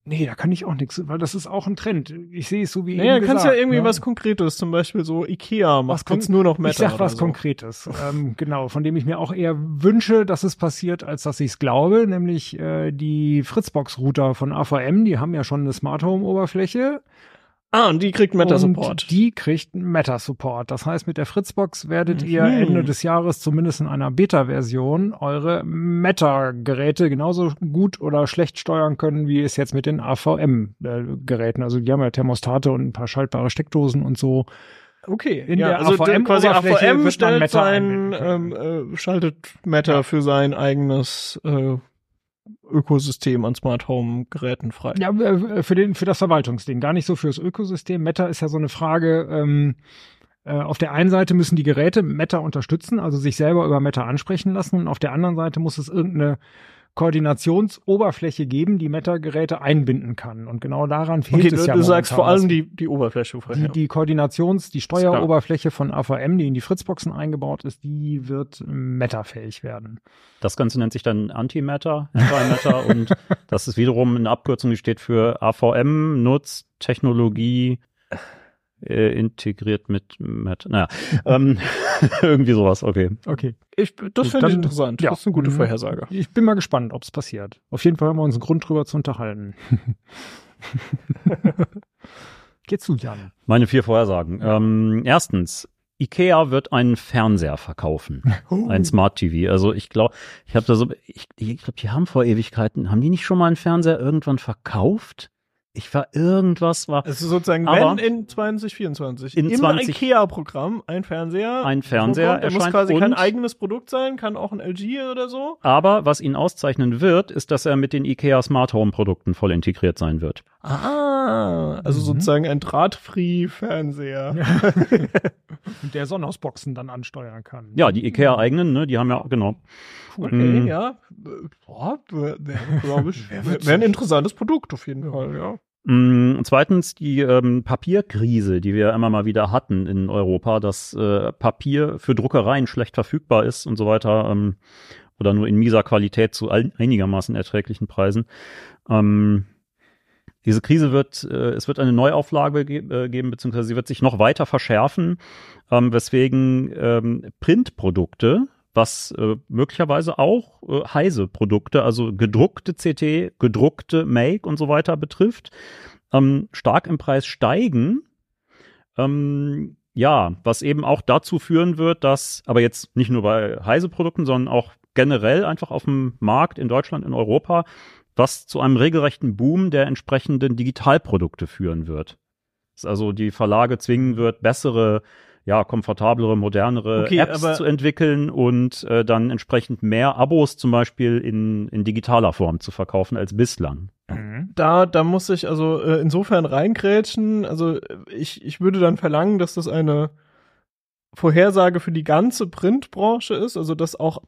Nee, da kann ich auch nichts, weil das ist auch ein Trend. Ich sehe es so wie Naja, eben kannst ja irgendwie ne? was Konkretes, zum Beispiel so Ikea macht jetzt nur noch Meta. Ich sag was so. Konkretes, ähm, genau, von dem ich mir auch eher wünsche, dass es passiert, als dass ich es glaube, nämlich äh, die Fritzbox-Router von AVM, die haben ja schon eine Smart Home-Oberfläche, Ah, und die kriegt Meta-Support. Die kriegt Meta-Support. Das heißt, mit der Fritzbox werdet Mhm. ihr Ende des Jahres zumindest in einer Beta-Version eure Meta-Geräte genauso gut oder schlecht steuern können, wie es jetzt mit den AVM-Geräten. Also die haben ja Thermostate und ein paar schaltbare Steckdosen und so. Okay, In ja, der also AVM quasi AVM stellt Meta sein, ähm, äh, schaltet Meta für sein eigenes äh, Ökosystem an Smart Home Geräten frei. Ja, äh, für, den, für das Verwaltungsding, gar nicht so fürs Ökosystem. Meta ist ja so eine Frage, ähm, äh, auf der einen Seite müssen die Geräte Meta unterstützen, also sich selber über Meta ansprechen lassen, und auf der anderen Seite muss es irgendeine Koordinationsoberfläche geben, die Meta-Geräte einbinden kann. Und genau daran fehlt Okay, es du, ja du sagst vor allem die, die Oberfläche die, vorher. die Koordinations-, die Steueroberfläche von AVM, die in die Fritzboxen eingebaut ist, die wird Meta-fähig werden. Das Ganze nennt sich dann Antimatter, Antimatter und das ist wiederum eine Abkürzung, die steht für AVM, Nutz, Technologie, äh, integriert mit Matter. Naja, ähm, irgendwie sowas, okay. Okay. Ich, das finde ich interessant. ja. Das ist eine gute Mhm. Vorhersage. Ich bin mal gespannt, ob es passiert. Auf jeden Fall haben wir uns einen Grund drüber zu unterhalten. Geht's zu, Jan? Meine vier Vorhersagen. Ähm, erstens, Ikea wird einen Fernseher verkaufen. Ein Smart TV. Also ich glaube, ich habe da so, ich, ich glaube, die haben vor Ewigkeiten, haben die nicht schon mal einen Fernseher irgendwann verkauft? Ich war irgendwas war Es ist sozusagen, Aber- wenn in 2024 In im 20 IKEA-Programm ein Fernseher Ein Fernseher vorkommt, der muss erscheint quasi kein und- eigenes Produkt sein, kann auch ein LG oder so. Aber was ihn auszeichnen wird, ist, dass er mit den IKEA Smart Home Produkten voll integriert sein wird. Ah, also Mhm. sozusagen ein Draht-Free-Fernseher. Und der Sonnenhausboxen dann ansteuern kann. Ja, die IKEA eigenen, ne, die haben ja, genau. Okay, Mhm. ja. Boah, wäre, glaube ich, wäre wär ein interessantes Produkt auf jeden Fall, ja. Mm, Zweitens die ähm, Papierkrise, die wir immer mal wieder hatten in Europa, dass äh, Papier für Druckereien schlecht verfügbar ist und so weiter ähm, oder nur in mieser Qualität zu ein, einigermaßen erträglichen Preisen. Ähm, diese Krise wird, äh, es wird eine Neuauflage ge äh, geben, beziehungsweise sie wird sich noch weiter verschärfen, ähm, weswegen ähm, Printprodukte, was äh, möglicherweise auch äh, Heise-Produkte, also gedruckte CT, gedruckte Make und so weiter betrifft, ähm, stark im Preis steigen. Ähm, ja, was eben auch dazu führen wird, dass, aber jetzt nicht nur bei Heise-Produkten, sondern auch generell einfach auf dem Markt in Deutschland, in Europa, was zu einem regelrechten Boom der entsprechenden Digitalprodukte führen wird. Dass also die Verlage zwingen wird, bessere, ja, komfortablere, modernere Okay, Apps zu entwickeln und äh, dann entsprechend mehr Abos zum Beispiel in, in digitaler Form zu verkaufen als bislang. Mhm. Da, da muss ich also äh, insofern reingrätschen. Also ich, ich würde dann verlangen, dass das eine Vorhersage für die ganze Printbranche ist, also dass auch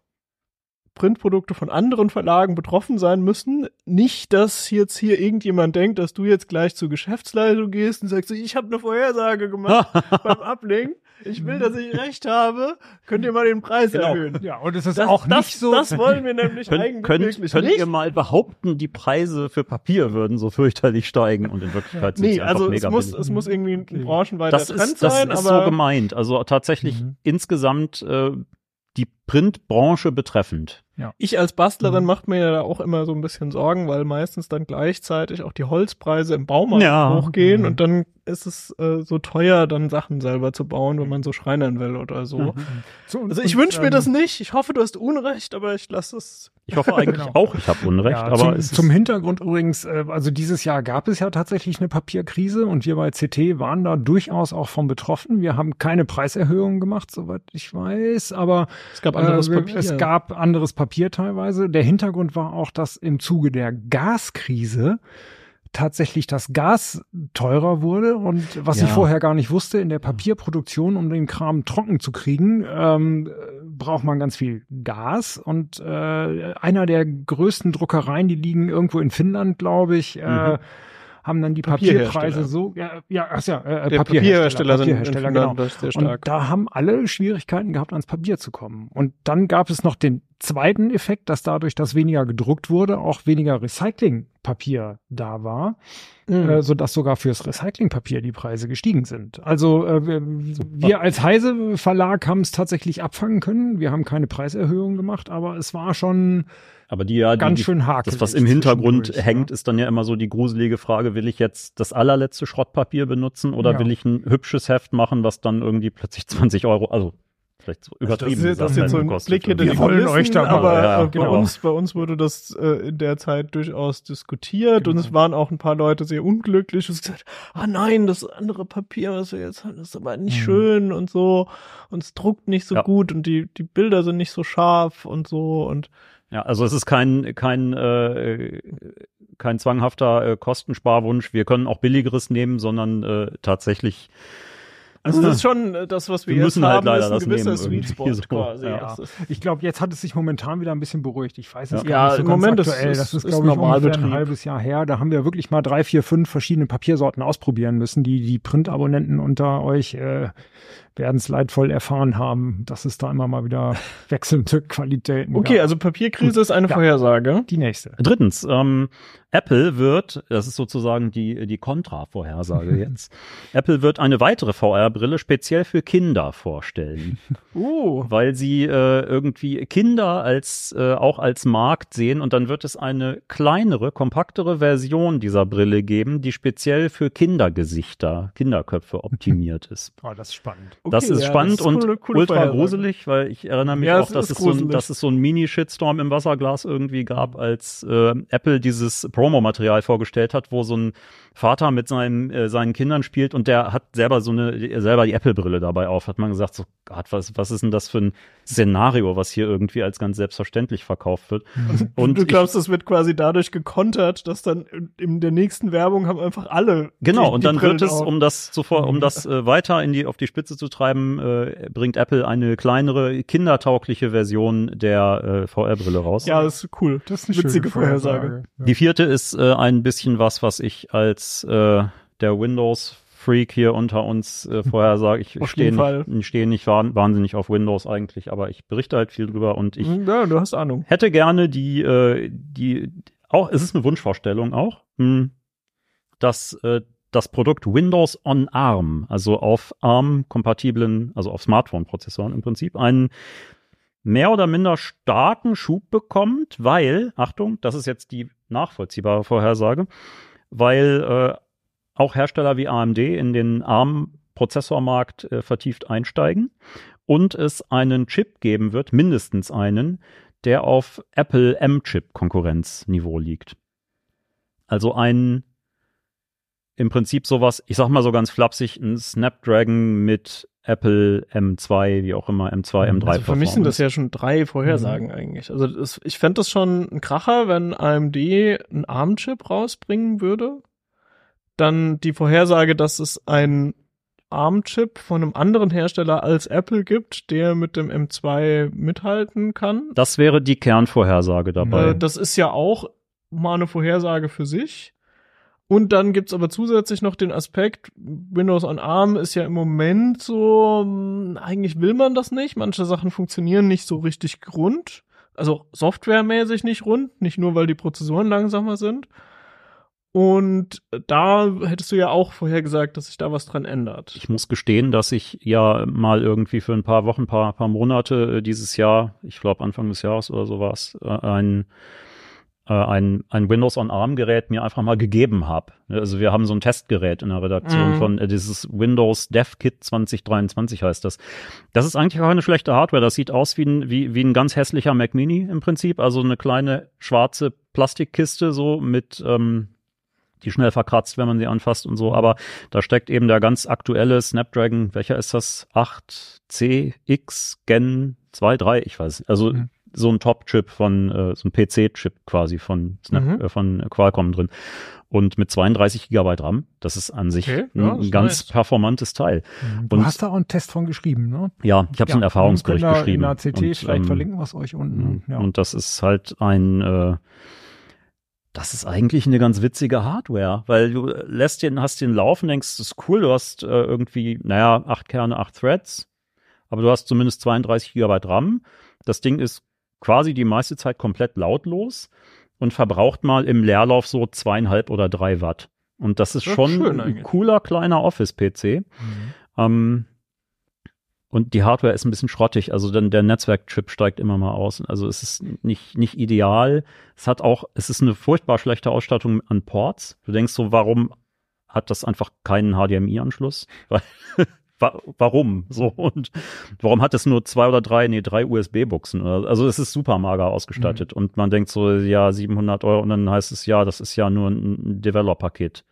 Printprodukte von anderen Verlagen betroffen sein müssen. Nicht, dass jetzt hier irgendjemand denkt, dass du jetzt gleich zur Geschäftsleitung gehst und sagst, ich habe eine Vorhersage gemacht beim Ablink. Ich will, dass ich recht habe. Könnt ihr mal den Preis Genau. erhöhen? Ja, und es ist Das, auch das, nicht so. das wollen wir nämlich Könnt, eigentlich könnt, wirklich könnt nicht. ihr mal behaupten, die Preise für Papier würden so fürchterlich steigen und in Wirklichkeit sind Nee, sie einfach also es mega muss, billig. es muss irgendwie ein Okay. branchenweiter das Trend ist, das sein, ist aber so gemeint. Also tatsächlich Mhm. insgesamt äh, die Printbranche betreffend. Ich als Bastlerin Mhm. macht mir ja da auch immer so ein bisschen Sorgen, weil meistens dann gleichzeitig auch die Holzpreise im Baumarkt Ja. hochgehen Mhm. und dann ist es äh, so teuer, dann Sachen selber zu bauen, wenn man so schreinern will oder so. Mhm. So, und- Also ich wünsche mir ähm, das nicht. Ich hoffe, du hast Unrecht, aber ich lasse es. Ich hoffe eigentlich Genau. auch, ich habe Unrecht, Ja, aber zum, es zum Hintergrund übrigens, äh, also dieses Jahr gab es ja tatsächlich eine Papierkrise und wir bei CT waren da durchaus auch von betroffen. Wir haben keine Preiserhöhungen gemacht, soweit ich weiß, aber Es gab anderes äh, Papier. Es gab anderes Papier teilweise. Der Hintergrund war auch, dass im Zuge der Gaskrise tatsächlich das Gas teurer wurde und was Ja. ich vorher gar nicht wusste, in der Papierproduktion, um den Kram trocken zu kriegen, ähm, äh, braucht man ganz viel Gas und äh, einer der größten Druckereien, die liegen irgendwo in Finnland, glaube ich, äh, Mhm. haben dann die Papierhersteller. Papierpreise so, ja, ja, ach ja, äh, Der Papierhersteller sind in Papierhersteller, genau. Und stark. da haben alle Schwierigkeiten gehabt, ans Papier zu kommen. Und dann gab es noch den zweiten Effekt, dass dadurch, dass weniger gedruckt wurde, auch weniger Recyclingpapier da war, Mhm. äh, so dass sogar fürs Recyclingpapier die Preise gestiegen sind. Also äh, wir, wir als Heise Verlag haben es tatsächlich abfangen können. Wir haben keine Preiserhöhung gemacht, aber es war schon Aber die ja, ganz die, schön hakelig. das, was im Hintergrund hängt, ja. ist dann ja immer so die gruselige Frage, will ich jetzt das allerletzte Schrottpapier benutzen oder Ja. will ich ein hübsches Heft machen, was dann irgendwie plötzlich 20 Euro, also vielleicht so übertrieben das ist, das ist jetzt so ein Blick hinter die Wir wollen euch da mal- aber ja, äh, bei genau. uns, bei uns wurde das äh, in der Zeit durchaus diskutiert und Genau. es waren auch ein paar Leute sehr unglücklich und gesagt, ah nein, das andere Papier, was wir jetzt haben, ist aber nicht Mhm. schön und so und es druckt nicht so Ja. gut und die, die Bilder sind nicht so scharf und so und Ja, also es ist kein kein äh, kein zwanghafter äh, Kostensparwunsch. Wir können auch billigeres nehmen, sondern äh, tatsächlich also das ist schon äh, das, was wir, Wir jetzt müssen halt haben, leider ist ein das gewisser nehmen Sweet Spot so, quasi. ja. Ich glaube, jetzt hat es sich momentan wieder ein bisschen beruhigt. Ich weiß es Ja. gar Ja, nicht so im Moment ist- aktuell. ist- das ist, ist glaube ich, ungefähr ein halbes Jahr her. Da haben wir wirklich mal drei, vier, fünf verschiedene Papiersorten ausprobieren müssen. Die, die Printabonnenten unter euch äh, werden es leidvoll erfahren haben, dass es da immer mal wieder wechselnde Qualitäten Okay, gab. also Papierkrise ist eine Ja. Vorhersage. die nächste. Drittens, ähm, Apple wird, das ist sozusagen die, die Kontra-Vorhersage jetzt, Apple wird eine weitere VR-Brille speziell für Kinder vorstellen, Uh, weil sie äh, irgendwie Kinder als äh, auch als Markt sehen und dann wird es eine kleinere, kompaktere Version dieser Brille geben, die speziell für Kindergesichter, Kinderköpfe optimiert ist. Oh, das ist spannend. Das ist ja, spannend das ist und coole- coole ultra gruselig, weil ich erinnere mich Ja, auch, dass es, so ein, dass es so ein Mini-Shitstorm im Wasserglas irgendwie gab, als äh, Apple dieses Promomaterial vorgestellt hat, wo so ein Vater mit seinen, äh, seinen Kindern spielt und der hat selber so eine, selber die Apple-Brille dabei auf. Hat man gesagt, so Gott, was, was ist denn das für ein Szenario, was hier irgendwie als ganz selbstverständlich verkauft wird? Und du ich- glaubst, das wird quasi dadurch gekontert, dass dann in- der nächsten Werbung haben einfach alle. Genau, die, und dann wird es, um das zuvor, um das äh, weiter in die, auf die Spitze zu treiben, äh, bringt Apple eine kleinere, kindertaugliche Version der äh, VR-Brille raus. Ja, das ist cool. Das ist eine Witzige schöne Vorhersage. Ja. Die vierte ist äh, ein bisschen was, was ich als äh, der Windows-Freak hier unter uns äh, vorher sage. Ich stehe nicht, ich stehe nicht wahn- wahnsinnig auf Windows eigentlich, aber ich berichte halt viel drüber und ich Hm, Ja, du hast Ahnung. hätte gerne die, äh, die, auch, es ist eine Wunschvorstellung auch, mh, dass äh, das Produkt Windows on ARM, also auf ARM-kompatiblen, also auf Smartphone-Prozessoren im Prinzip, einen mehr oder minder starken Schub bekommt, weil, Achtung, das ist jetzt die nachvollziehbare Vorhersage, weil äh, auch Hersteller wie AMD in den ARM-Prozessormarkt äh, vertieft einsteigen und es einen Chip geben wird, mindestens einen, der auf Apple M-Chip-Konkurrenzniveau liegt. Also ein im Prinzip sowas, ich sag mal so ganz flapsig, ein Snapdragon mit Apple M2, wie auch immer, M2, M3 Also für mich sind das ja schon drei Vorhersagen eigentlich. Also das, ich fände das schon ein Kracher, wenn AMD einen ARM-Chip rausbringen würde. Dann die Vorhersage, dass es einen ARM-Chip von einem anderen Hersteller als Apple gibt, der mit dem M2 mithalten kann. Das wäre die Kernvorhersage dabei. Äh, das ist ja auch mal eine Vorhersage für sich. Und dann gibt's aber zusätzlich noch den Aspekt, Windows on ARM ist ja im Moment so, mh, eigentlich will man das nicht. Manche Sachen funktionieren nicht so richtig rund. Also softwaremäßig nicht rund, nicht nur weil die Prozessoren langsamer sind. Und da hättest du ja auch vorher gesagt, dass sich da was dran ändert. Ich muss gestehen, dass ich ja mal irgendwie für ein paar Wochen, paar, paar Monate äh, dieses Jahr, ich glaube Anfang des Jahres oder so war es, äh, ein, ein, ein Windows on ARM Gerät mir einfach mal gegeben habe. Also wir haben so ein Testgerät in der Redaktion Mhm. von äh, dieses Windows Dev Kit 2023 heißt das. Das ist eigentlich auch keine schlechte Hardware. Das sieht aus wie ein, wie, wie ein ganz hässlicher Mac Mini im Prinzip. Also eine kleine schwarze Plastikkiste so mit ähm, die schnell verkratzt, wenn man sie anfasst und so. Aber da steckt eben der ganz aktuelle Snapdragon, welcher ist das? 8CX Gen 2, 3, ich weiß. Also Mhm. So ein Top-Chip von, äh, so ein PC-Chip quasi von, Snap, Mhm. äh, von Qualcomm drin. Und mit 32 Gigabyte RAM. Das ist an sich Okay, ein, ja, ein ganz nice. performantes Teil. Du Und- hast da auch einen Test von geschrieben, ne? Ja, ich habe so einen Erfahrungsbericht wir geschrieben. In der CT, Und, vielleicht ähm, verlinken wir es euch unten. Ja. Und das ist halt ein, äh, das ist eigentlich eine ganz witzige Hardware, weil du lässt den, hast den laufen, denkst, das ist cool, du hast äh, irgendwie, naja, acht Kerne, acht Threads, aber du hast zumindest 32 Gigabyte RAM. Das Ding ist quasi die meiste Zeit komplett lautlos und verbraucht mal im Leerlauf so zweieinhalb oder drei Watt. Und das ist Das ist schon schön ein eigentlich. cooler kleiner Office-PC. Ähm, und die Hardware ist ein bisschen schrottig, also dann der Netzwerkchip steigt immer mal aus. Also es ist nicht, nicht ideal. Es hat auch, es ist eine furchtbar schlechte Ausstattung an Ports. Du denkst so, warum hat das einfach keinen HDMI-Anschluss? Weil- wa- Warum? So und warum hat es nur zwei oder drei, nee, drei USB-Buchsen? Also es ist super mager ausgestattet und man denkt so, ja, 700 Euro und dann heißt es, ja, das ist ja nur ein Developer-Paket.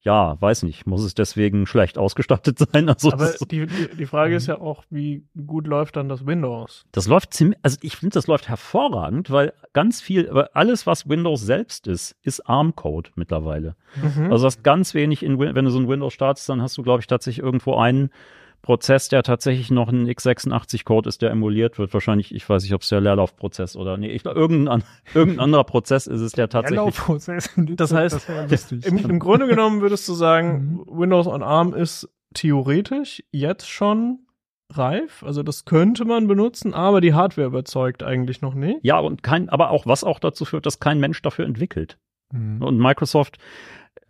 Ja, weiß nicht, muss es deswegen schlecht ausgestattet sein? Also Aber die, die, Frage ist ja auch, wie gut läuft dann das Windows? das läuft ziemlich, also ich finde, das läuft hervorragend, weil ganz viel, weil alles, was Windows selbst ist, ist ARM-Code mittlerweile. Mhm. Also hast ganz wenig in, wenn du so ein Windows startest, dann hast du, glaube ich, tatsächlich irgendwo einen Prozess, der tatsächlich noch ein x86-Code ist, der emuliert wird. Wahrscheinlich, ich weiß nicht, ob es der Leerlaufprozess oder nee, ich irgendein, an- irgendein anderer Prozess ist es, der tatsächlich. Leerlaufprozess. Das heißt, das. Im, Im Grunde genommen würdest du sagen, Windows on ARM ist theoretisch jetzt schon reif. Also das könnte man benutzen, aber die Hardware überzeugt eigentlich noch nicht. Ja, und kein, aber auch was auch dazu führt, dass kein Mensch dafür entwickelt. Mhm. Und Microsoft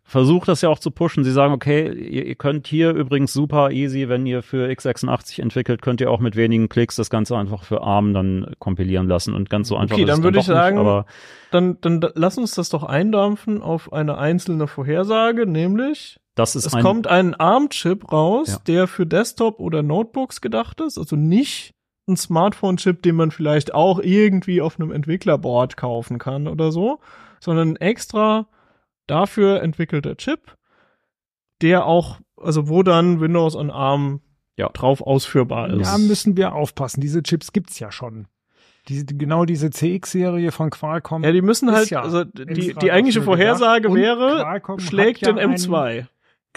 versucht das ja auch zu pushen. Sie sagen, okay, ihr, ihr könnt hier übrigens super easy, wenn ihr für x86 entwickelt, könnt ihr auch mit wenigen Klicks das Ganze einfach für ARM dann kompilieren lassen und ganz so einfach. Okay, dann würde ich sagen, nicht, aber Dann, dann da- lass uns das doch eindampfen auf eine einzelne Vorhersage, nämlich das ist es ein, kommt ein ARM-Chip raus, Ja. der für Desktop oder Notebooks gedacht ist, also nicht ein Smartphone-Chip, den man vielleicht auch irgendwie auf einem Entwicklerboard kaufen kann oder so, sondern extra dafür entwickelter Chip, der auch, also wo dann Windows on ARM Ja. drauf ausführbar ist. Da müssen wir aufpassen. Diese Chips gibt's ja schon. Diese, genau diese CX-Serie von Qualcomm. ja, die müssen halt, ja also die, die eigentliche. Vorhersage wäre, Qualcomm schlägt ja den M2.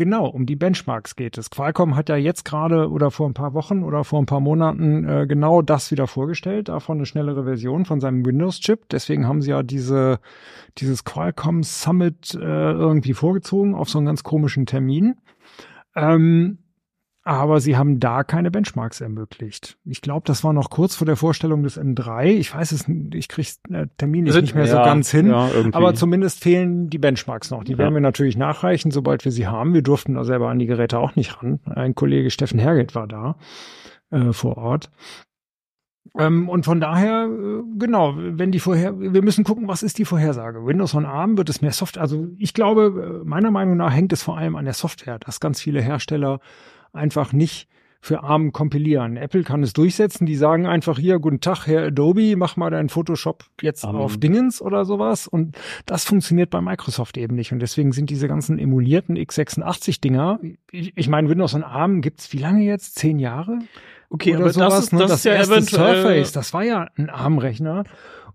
Genau, um die Benchmarks geht es. Qualcomm hat ja jetzt gerade oder vor ein paar Wochen oder vor ein paar Monaten äh, genau das wieder vorgestellt, davon eine schnellere Version von seinem Windows-Chip. Deswegen haben sie ja diese, dieses Qualcomm Summit äh, irgendwie vorgezogen auf so einen ganz komischen Termin. Ähm, aber sie haben da keine Benchmarks ermöglicht. Ich glaube, das war noch kurz vor der Vorstellung des M3. Ich weiß es, ich krieg's äh, Sind- nicht mehr so ja, ganz hin. Ja. Aber zumindest fehlen die Benchmarks noch. Die Ja. werden wir natürlich nachreichen, sobald wir sie haben. Wir durften da selber an die Geräte auch nicht ran. Ein Kollege Steffen Herget war da äh, vor Ort. Ähm, und von daher, äh, genau, wenn die vorher, wir müssen gucken, was ist die Vorhersage? Windows on ARM wird es mehr Software. Also ich glaube, äh, meiner Meinung nach hängt es vor allem an der Software, dass ganz viele Hersteller einfach nicht für ARM kompilieren. Apple kann es durchsetzen. Die sagen einfach hier, guten Tag, Herr Adobe, mach mal deinen Photoshop jetzt Ähm. auf Dingens oder sowas. Und das funktioniert bei Microsoft eben nicht. Und deswegen sind diese ganzen emulierten x86-Dinger, ich, ich meine, Windows on ARM gibt's wie lange jetzt? Zehn Jahre? Okay, oder aber sowas, das ist, ne? das, ist ja erste. Surface, das war ja ein ARM-Rechner.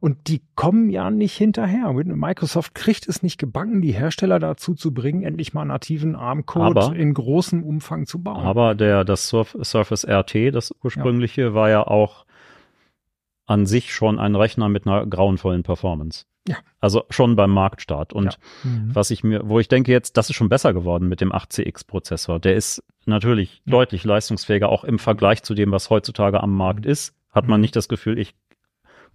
Und die kommen ja nicht hinterher. Microsoft kriegt es nicht gebacken, die Hersteller dazu zu bringen, endlich mal nativen ARM-Code in großem Umfang zu bauen. Aber der, das Surf, Surface RT, das ursprüngliche, war ja auch an sich schon ein Rechner mit einer grauenvollen Performance. Ja. Also schon beim Marktstart. Und Mhm. was ich mir, wo ich denke jetzt, das ist schon besser geworden mit dem 8CX-Prozessor. Der ist natürlich Ja. deutlich leistungsfähiger, auch im Vergleich zu dem, was heutzutage am Markt ist. Hat man Mhm. nicht das Gefühl, ich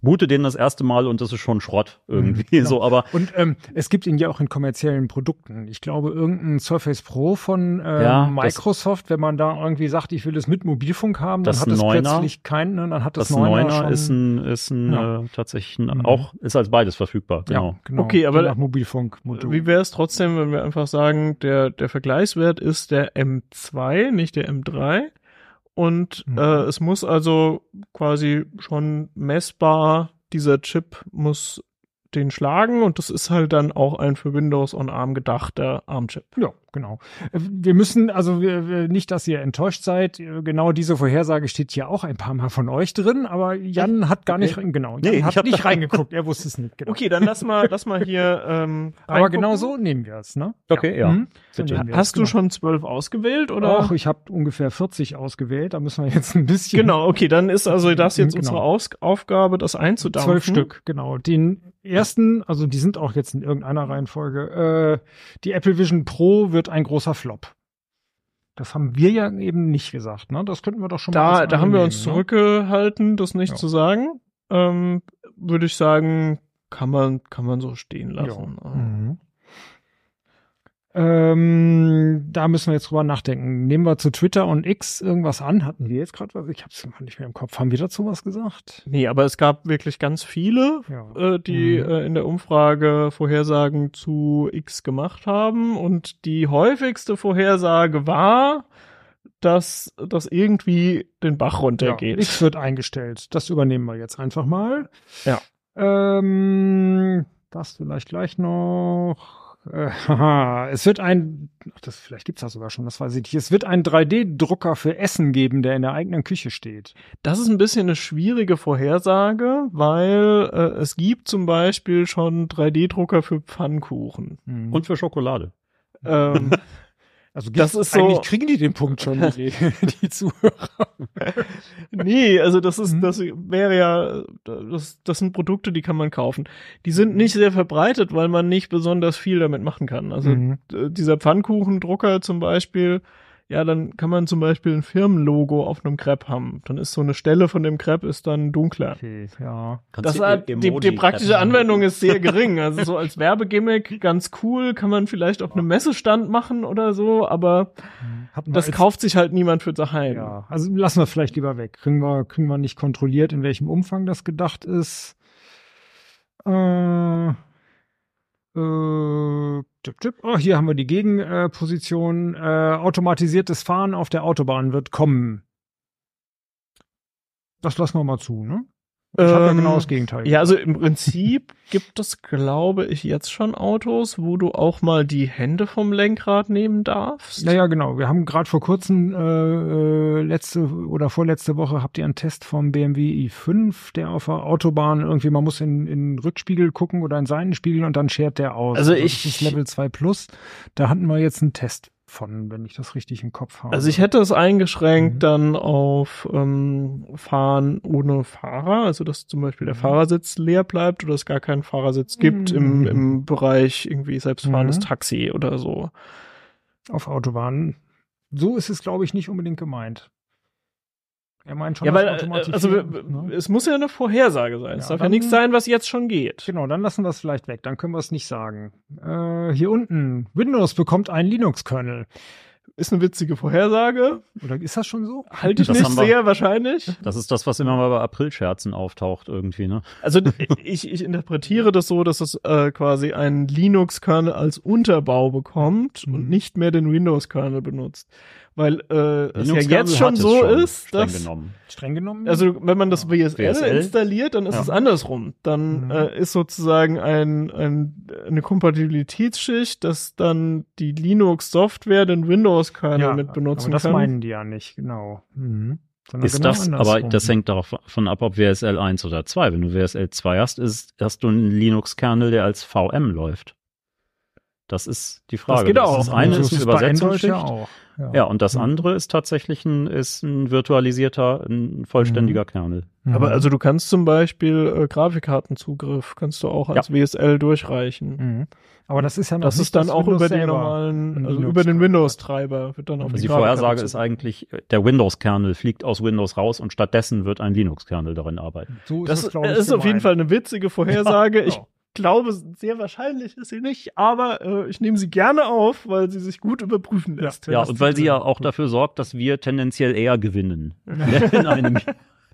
boote den das erste Mal und das ist schon Schrott irgendwie. Mhm, genau. So, aber Und ähm, es gibt ihn ja auch in kommerziellen Produkten. Ich glaube, irgendein Surface Pro von äh, Ja, das- Microsoft, wenn man da irgendwie sagt, ich will es mit Mobilfunk haben, dann Das hat es Neuner- plötzlich keinen, ne? dann hat das, das Neuner, Neuner schon, ist ein, ist ein Ja. äh, tatsächlich ein, Mhm. auch, ist als beides verfügbar. Genau. ja, genau. Okay, aber- nach Mobilfunkmodul. Wie wäre es trotzdem, wenn wir einfach sagen, der, der Vergleichswert ist der M2, nicht der M3? Und Mhm. äh, es muss also quasi schon messbar, dieser Chip muss den schlagen und das ist halt dann auch ein für Windows on ARM gedachter ARM-Chip. Ja, genau. Äh, Wir müssen, also nicht, dass ihr enttäuscht seid. Äh, Genau diese Vorhersage steht hier auch ein paar Mal von euch drin, aber Jan hat gar nicht, rein- genau, Jan Nee, ich hat hab nicht reingeguckt. Er wusste es nicht. Genau. Okay, dann lass mal, lass mal hier. Ähm, aber reingucken. genau so nehmen wir es, ne? Okay, ja. Mhm. So Hast du genau. schon zwölf ausgewählt oder? Ach, ich habe ungefähr 40 ausgewählt. Da müssen wir jetzt ein bisschen. Genau, okay, dann ist also das jetzt Genau. unsere Aus Aufgabe, das einzudampfen. Zwölf Stück, genau. Den ersten, also die sind auch jetzt in irgendeiner Reihenfolge. Äh, die Apple Vision Pro wird ein großer Flop. Das haben wir ja eben nicht gesagt, ne? Das könnten wir doch schon mal Da, als da haben wir uns ne? zurückgehalten, das nicht Ja. zu sagen. Ähm, würde ich sagen, kann man, kann man so stehen lassen. Mhm. Ähm, da müssen wir jetzt drüber nachdenken. Nehmen wir zu Twitter und X irgendwas an? Hatten wir jetzt gerade was? Ich habe es nicht mehr im Kopf. Haben wir dazu was gesagt? Nee, aber es gab wirklich ganz viele, Ja. äh, die Mhm. äh, in der Umfrage Vorhersagen zu X gemacht haben. Und die häufigste Vorhersage war, dass das irgendwie den Bach Ja, runtergeht. X wird eingestellt. Das übernehmen wir jetzt einfach mal. Ja. Ähm, das vielleicht gleich noch. Äh, haha, es wird ein, ach, das vielleicht gibt's das sogar schon, das weiß ich nicht. Es wird einen 3D-Drucker für Essen geben, der in der eigenen Küche steht. Das ist ein bisschen eine schwierige Vorhersage, weil äh, es gibt zum Beispiel schon 3D-Drucker für Pfannkuchen. Und für Schokolade. Ähm, also das ist so- eigentlich kriegen die den Punkt schon, die, die Zuhörer. nee, also das ist, Mhm. das wäre ja, das, das sind Produkte, die kann man kaufen. Die sind nicht sehr verbreitet, weil man nicht besonders viel damit machen kann. Also Mhm. dieser Pfannkuchendrucker zum Beispiel, ja, dann kann man zum Beispiel ein Firmenlogo auf einem Crepe haben. Dann ist so eine Stelle von dem Crepe ist dann dunkler. Okay, ja. Das hat, die, die praktische Anwendung ist sehr gering. Also so als Werbegimmick ganz cool, kann man vielleicht auf einem Messestand machen oder so, aber wir das kauft sich halt niemand für daheim. Ja, also lassen wir es vielleicht lieber weg. Kriegen wir, kriegen wir nicht kontrolliert, in welchem Umfang das gedacht ist. Äh, äh, tipp, tipp. Oh, hier haben wir die Gegenposition. Äh, automatisiertes Fahren auf der Autobahn wird kommen. Das lassen wir mal zu, ne? Ich habe ja Ähm, genau das Gegenteil. Ja, also im Prinzip gibt es, glaube ich, jetzt schon Autos, wo du auch mal die Hände vom Lenkrad nehmen darfst. Ja, ja, genau. Wir haben gerade vor kurzem, äh, äh, letzte oder vorletzte Woche habt ihr einen Test vom BMW i5, der auf der Autobahn irgendwie, man muss in, in den Rückspiegel gucken oder in Seitenspiegel und dann schert der aus. Also das ich- ist Level 2 Plus. Da hatten wir jetzt einen Test von, wenn ich das richtig im Kopf habe. Also ich hätte es eingeschränkt Mhm. dann auf ähm, Fahren ohne Fahrer, also dass zum Beispiel der Mhm. Fahrersitz leer bleibt oder es gar keinen Fahrersitz gibt im, Mhm. im Bereich irgendwie selbstfahrendes Mhm. Taxi oder so. auf Autobahnen. So ist es, glaube ich, nicht unbedingt gemeint. Er meint schon, Ja, weil äh, also ne? es muss ja eine Vorhersage sein. es Ja, darf ja dann- nichts sein, was jetzt schon geht. Genau, dann lassen wir es vielleicht weg. Dann können wir es nicht sagen. Äh, hier unten. Windows bekommt einen Linux-Kernel. Ist eine witzige Vorhersage. Oder ist das schon so? Halte ich Das nicht sehr wahrscheinlich. Das ist das, was immer mal bei Aprilscherzen auftaucht irgendwie, ne? Also ich, ich interpretiere das so, dass es äh, quasi einen Linux-Kernel als Unterbau bekommt Mhm. und nicht mehr den Windows-Kernel benutzt. Weil äh, es ja jetzt schon so schon, ist, streng dass genommen. Streng genommen? also wenn man das Ja. WSL, WSL? installiert, dann ist Ja. es andersrum. Dann Mhm. äh, ist sozusagen ein, ein, eine Kompatibilitätsschicht, dass dann die Linux-Software den Windows-Kernel mit benutzen aber das kann. meinen die ja nicht, genau. Mhm. Sondern Ist genau das, aber andersrum. das hängt davon ab, ob WSL 1 oder 2. Wenn du WSL 2 hast, ist, hast du einen Linux-Kernel, der als VM läuft. Das ist die Frage. geht auch. Das eine Also ist es eine Übersetzungsschicht. ja auch. Ja, Ja, und das Mhm. andere ist tatsächlich ein, ist ein virtualisierter, ein vollständiger Kernel. Mhm. Aber also du kannst zum Beispiel äh, Grafikkartenzugriff kannst du auch als WSL durchreichen. Mhm. Aber das ist ja noch Das nicht ist dann das auch Windows über den normalen, also Linux über den Treiber. Windows-Treiber wird dann auf Also die die Vorhersage ist eigentlich, der Windows-Kernel fliegt aus Windows raus und stattdessen wird ein Linux-Kernel darin arbeiten. So Das glaub ich, ist auf jeden. Fall eine witzige Vorhersage. Ja, Ich genau. Glaube, sehr wahrscheinlich ist sie nicht, aber äh, ich nehme sie gerne auf, weil sie sich gut überprüfen lässt. Ja, und weil sie ja auch dafür sorgt, dass wir tendenziell eher gewinnen. in einem.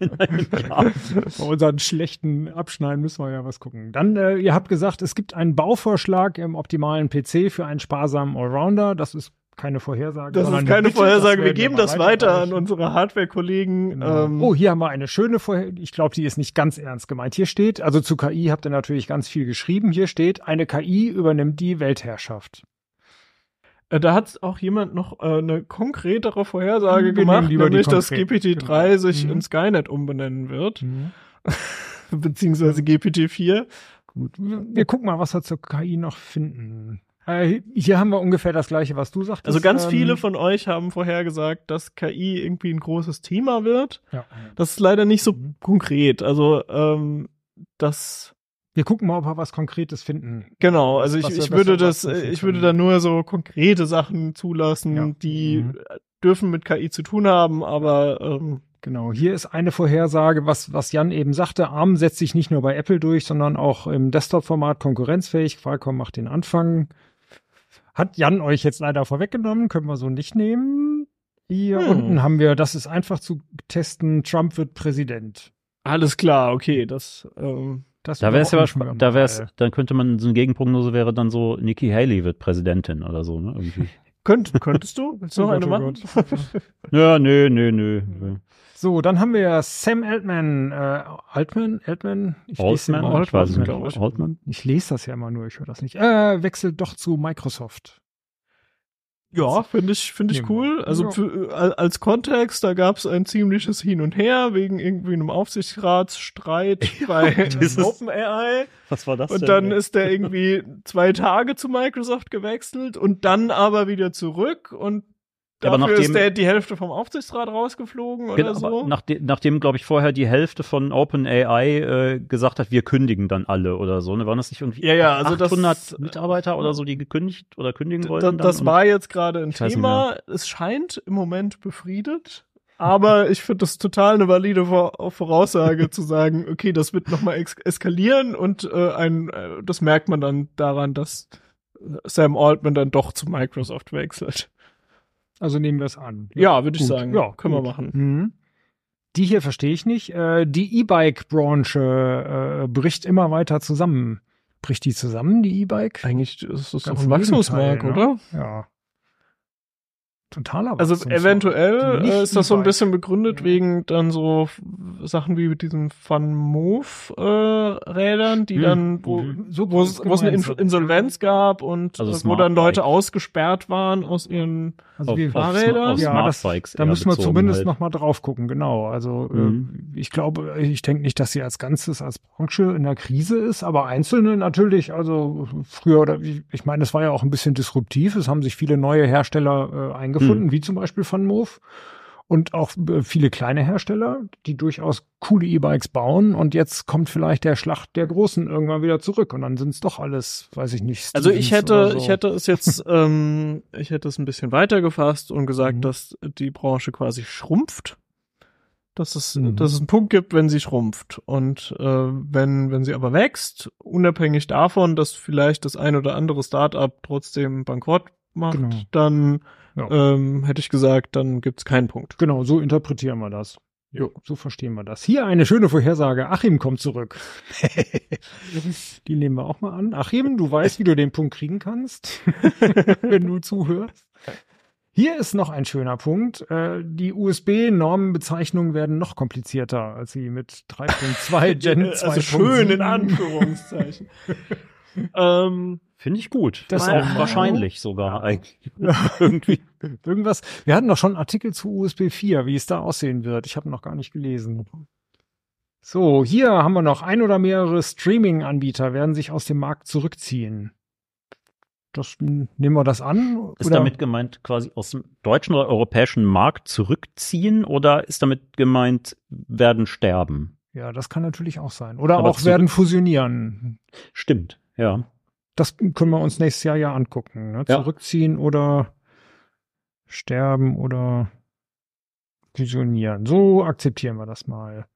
Bei unseren schlechten Abschneiden müssen wir ja was gucken. Dann, äh, ihr habt gesagt, es gibt einen Bauvorschlag im optimalen PC für einen sparsamen Allrounder. Das ist keine Vorhersage. Das ist keine eine Bitte. Vorhersage. Wir geben mal das weiter an unsere Hardware-Kollegen. Genau. Ähm, oh, hier haben wir eine schöne Vorhersage. Ich glaube, die ist nicht ganz ernst gemeint. Hier steht, also zu KI habt ihr natürlich ganz viel geschrieben. Hier steht, eine KI übernimmt die Weltherrschaft. Äh, Da hat auch jemand noch äh, eine konkretere Vorhersage Wir gemacht, nämlich dass konkreten, GPT-3 genau. sich Mhm. in Skynet umbenennen wird, beziehungsweise GPT-4. Gut, wir, wir gucken mal, was wir zur KI noch finden. Äh, hier haben wir ungefähr das gleiche, was du sagtest. Also ganz ähm, viele von euch haben vorhergesagt, dass KI irgendwie ein großes Thema wird. Ja. Das ist leider nicht so Mhm. konkret. Also ähm, das Wir gucken mal, ob wir was Konkretes finden. genau. Also ich, ich würde das, äh, ich würde da nur so konkrete Sachen zulassen, Ja. die Mhm. dürfen mit KI zu tun haben, aber ähm, Genau, hier ist eine Vorhersage, was, was Jan eben sagte. ARM setzt sich nicht nur bei Apple durch, sondern auch im Desktop-Format konkurrenzfähig. Qualcomm macht den Anfang. Hat Jan euch jetzt leider vorweggenommen, können wir so nicht nehmen. Hier Hm. unten haben wir, das ist einfach zu testen, Trump wird Präsident. Alles klar, okay, das, ähm, Das Da wäre es ja, nicht mehr da wär's, dann könnte man, so eine Gegenprognose wäre dann so, Nikki Haley wird Präsidentin oder so, ne, irgendwie. könnt, könntest du? Willst du noch Oh eine oh machen? Ja, nö, nö, nö. So, dann haben wir Sam Altman, äh, Altman, Altman, ich lese Altman, immer- ich ich. Altman? Ich lese das ja immer nur, ich höre das nicht. Äh, wechselt doch zu Microsoft. Ja, finde ich, finde ich cool. Also Ja. für, äh, als Kontext, da gab es ein ziemliches Hin und Her wegen irgendwie einem Aufsichtsratsstreit bei dieses- OpenAI. Was war das Und denn? dann ist der irgendwie zwei Tage zu Microsoft gewechselt und dann aber wieder zurück und Ja, aber dafür nachdem- ist der die Hälfte vom Aufsichtsrat rausgeflogen oder Genau, so. nachdem, nachdem glaube ich, vorher die Hälfte von OpenAI äh, gesagt hat, wir kündigen dann alle oder so. Ne? Waren das nicht irgendwie Ja, ja, also das- 800 Mitarbeiter oder so, die gekündigt oder kündigen wollten? das war jetzt gerade ein Thema. Es scheint im Moment befriedet. Aber ich finde das total eine valide Vor Voraussage zu sagen, okay, das wird nochmal eskalieren und äh, ein, äh, das merkt man dann daran, dass äh, Sam Altman dann doch zu Microsoft wechselt. Also nehmen wir es an. Ja, würde ich sagen. Ja, können gut. wir machen. Mhm. Die hier verstehe ich nicht. Äh, die E-Bike-Branche äh, bricht immer weiter zusammen. Bricht die zusammen, die E-Bike? Eigentlich ist das ein im Wachstumsmarkt, Gegenteil, oder? ne? Ja. Totaler Also eventuell Nicht äh, ist das so ein bisschen begründet Ja. wegen dann so Sachen wie mit diesen Van Move äh, Rädern, die Hm. dann wo Mhm. So wo es eine. Inf Insolvenz gab und Also äh, wo dann Leute ausgesperrt waren aus ihren Also auf, wir- auf, Ja, das- Da müssen wir zumindest halt. noch mal drauf gucken, genau. Also Mhm. äh, ich glaube, ich denke nicht, dass sie als Ganzes, als Branche in der Krise ist, aber Einzelne natürlich, also früher oder ich ich meine, es war ja auch ein bisschen disruptiv. Es haben sich viele neue Hersteller äh, eingefunden, Mhm. wie zum Beispiel Moof. Und auch äh, viele kleine Hersteller, die durchaus coole E-Bikes bauen. Und jetzt kommt vielleicht der Schlacht der Großen irgendwann wieder zurück. Und dann sind es doch alles, weiß ich nicht. Also ich Stevens hätte, so. ich hätte es jetzt, ähm, ich hätte es ein bisschen weiter gefasst und gesagt, Mhm. dass die Branche quasi schrumpft. Dass es, Mhm. dass es einen Punkt gibt, wenn sie schrumpft. Und äh, wenn, wenn sie aber wächst, unabhängig davon, dass vielleicht das ein oder andere Startup trotzdem bankrott macht, Genau. dann Ja. ähm, hätte ich gesagt, dann gibt's keinen Punkt. Genau, so interpretieren wir das. Jo. So verstehen wir das. Hier eine schöne Vorhersage. Achim kommt zurück. Die nehmen wir auch mal an. Achim, du weißt, wie du den Punkt kriegen kannst, wenn du zuhörst. Hier ist noch ein schöner Punkt. Äh, Die USB-Normenbezeichnungen werden noch komplizierter, als sie mit 3.2 Gen 2. also schön in Anführungszeichen. ähm, Finde ich gut. Das ist auch wahrscheinlich sogar eigentlich. Irgendwie. Irgendwas. Wir hatten doch schon Artikel zu USB 4, wie es da aussehen wird. Ich habe noch gar nicht gelesen. So, hier haben wir noch ein oder mehrere Streaming-Anbieter werden sich aus dem Markt zurückziehen. Das nehmen wir das an? Ist oder? damit gemeint, quasi aus dem deutschen oder europäischen Markt zurückziehen oder ist damit gemeint, werden sterben? ja, das kann natürlich auch sein. Oder Aber auch werden fusionieren. Stimmt, ja. Das können wir uns nächstes Jahr ja angucken. Ne? Ja. Zurückziehen oder sterben oder fusionieren. So akzeptieren wir das mal.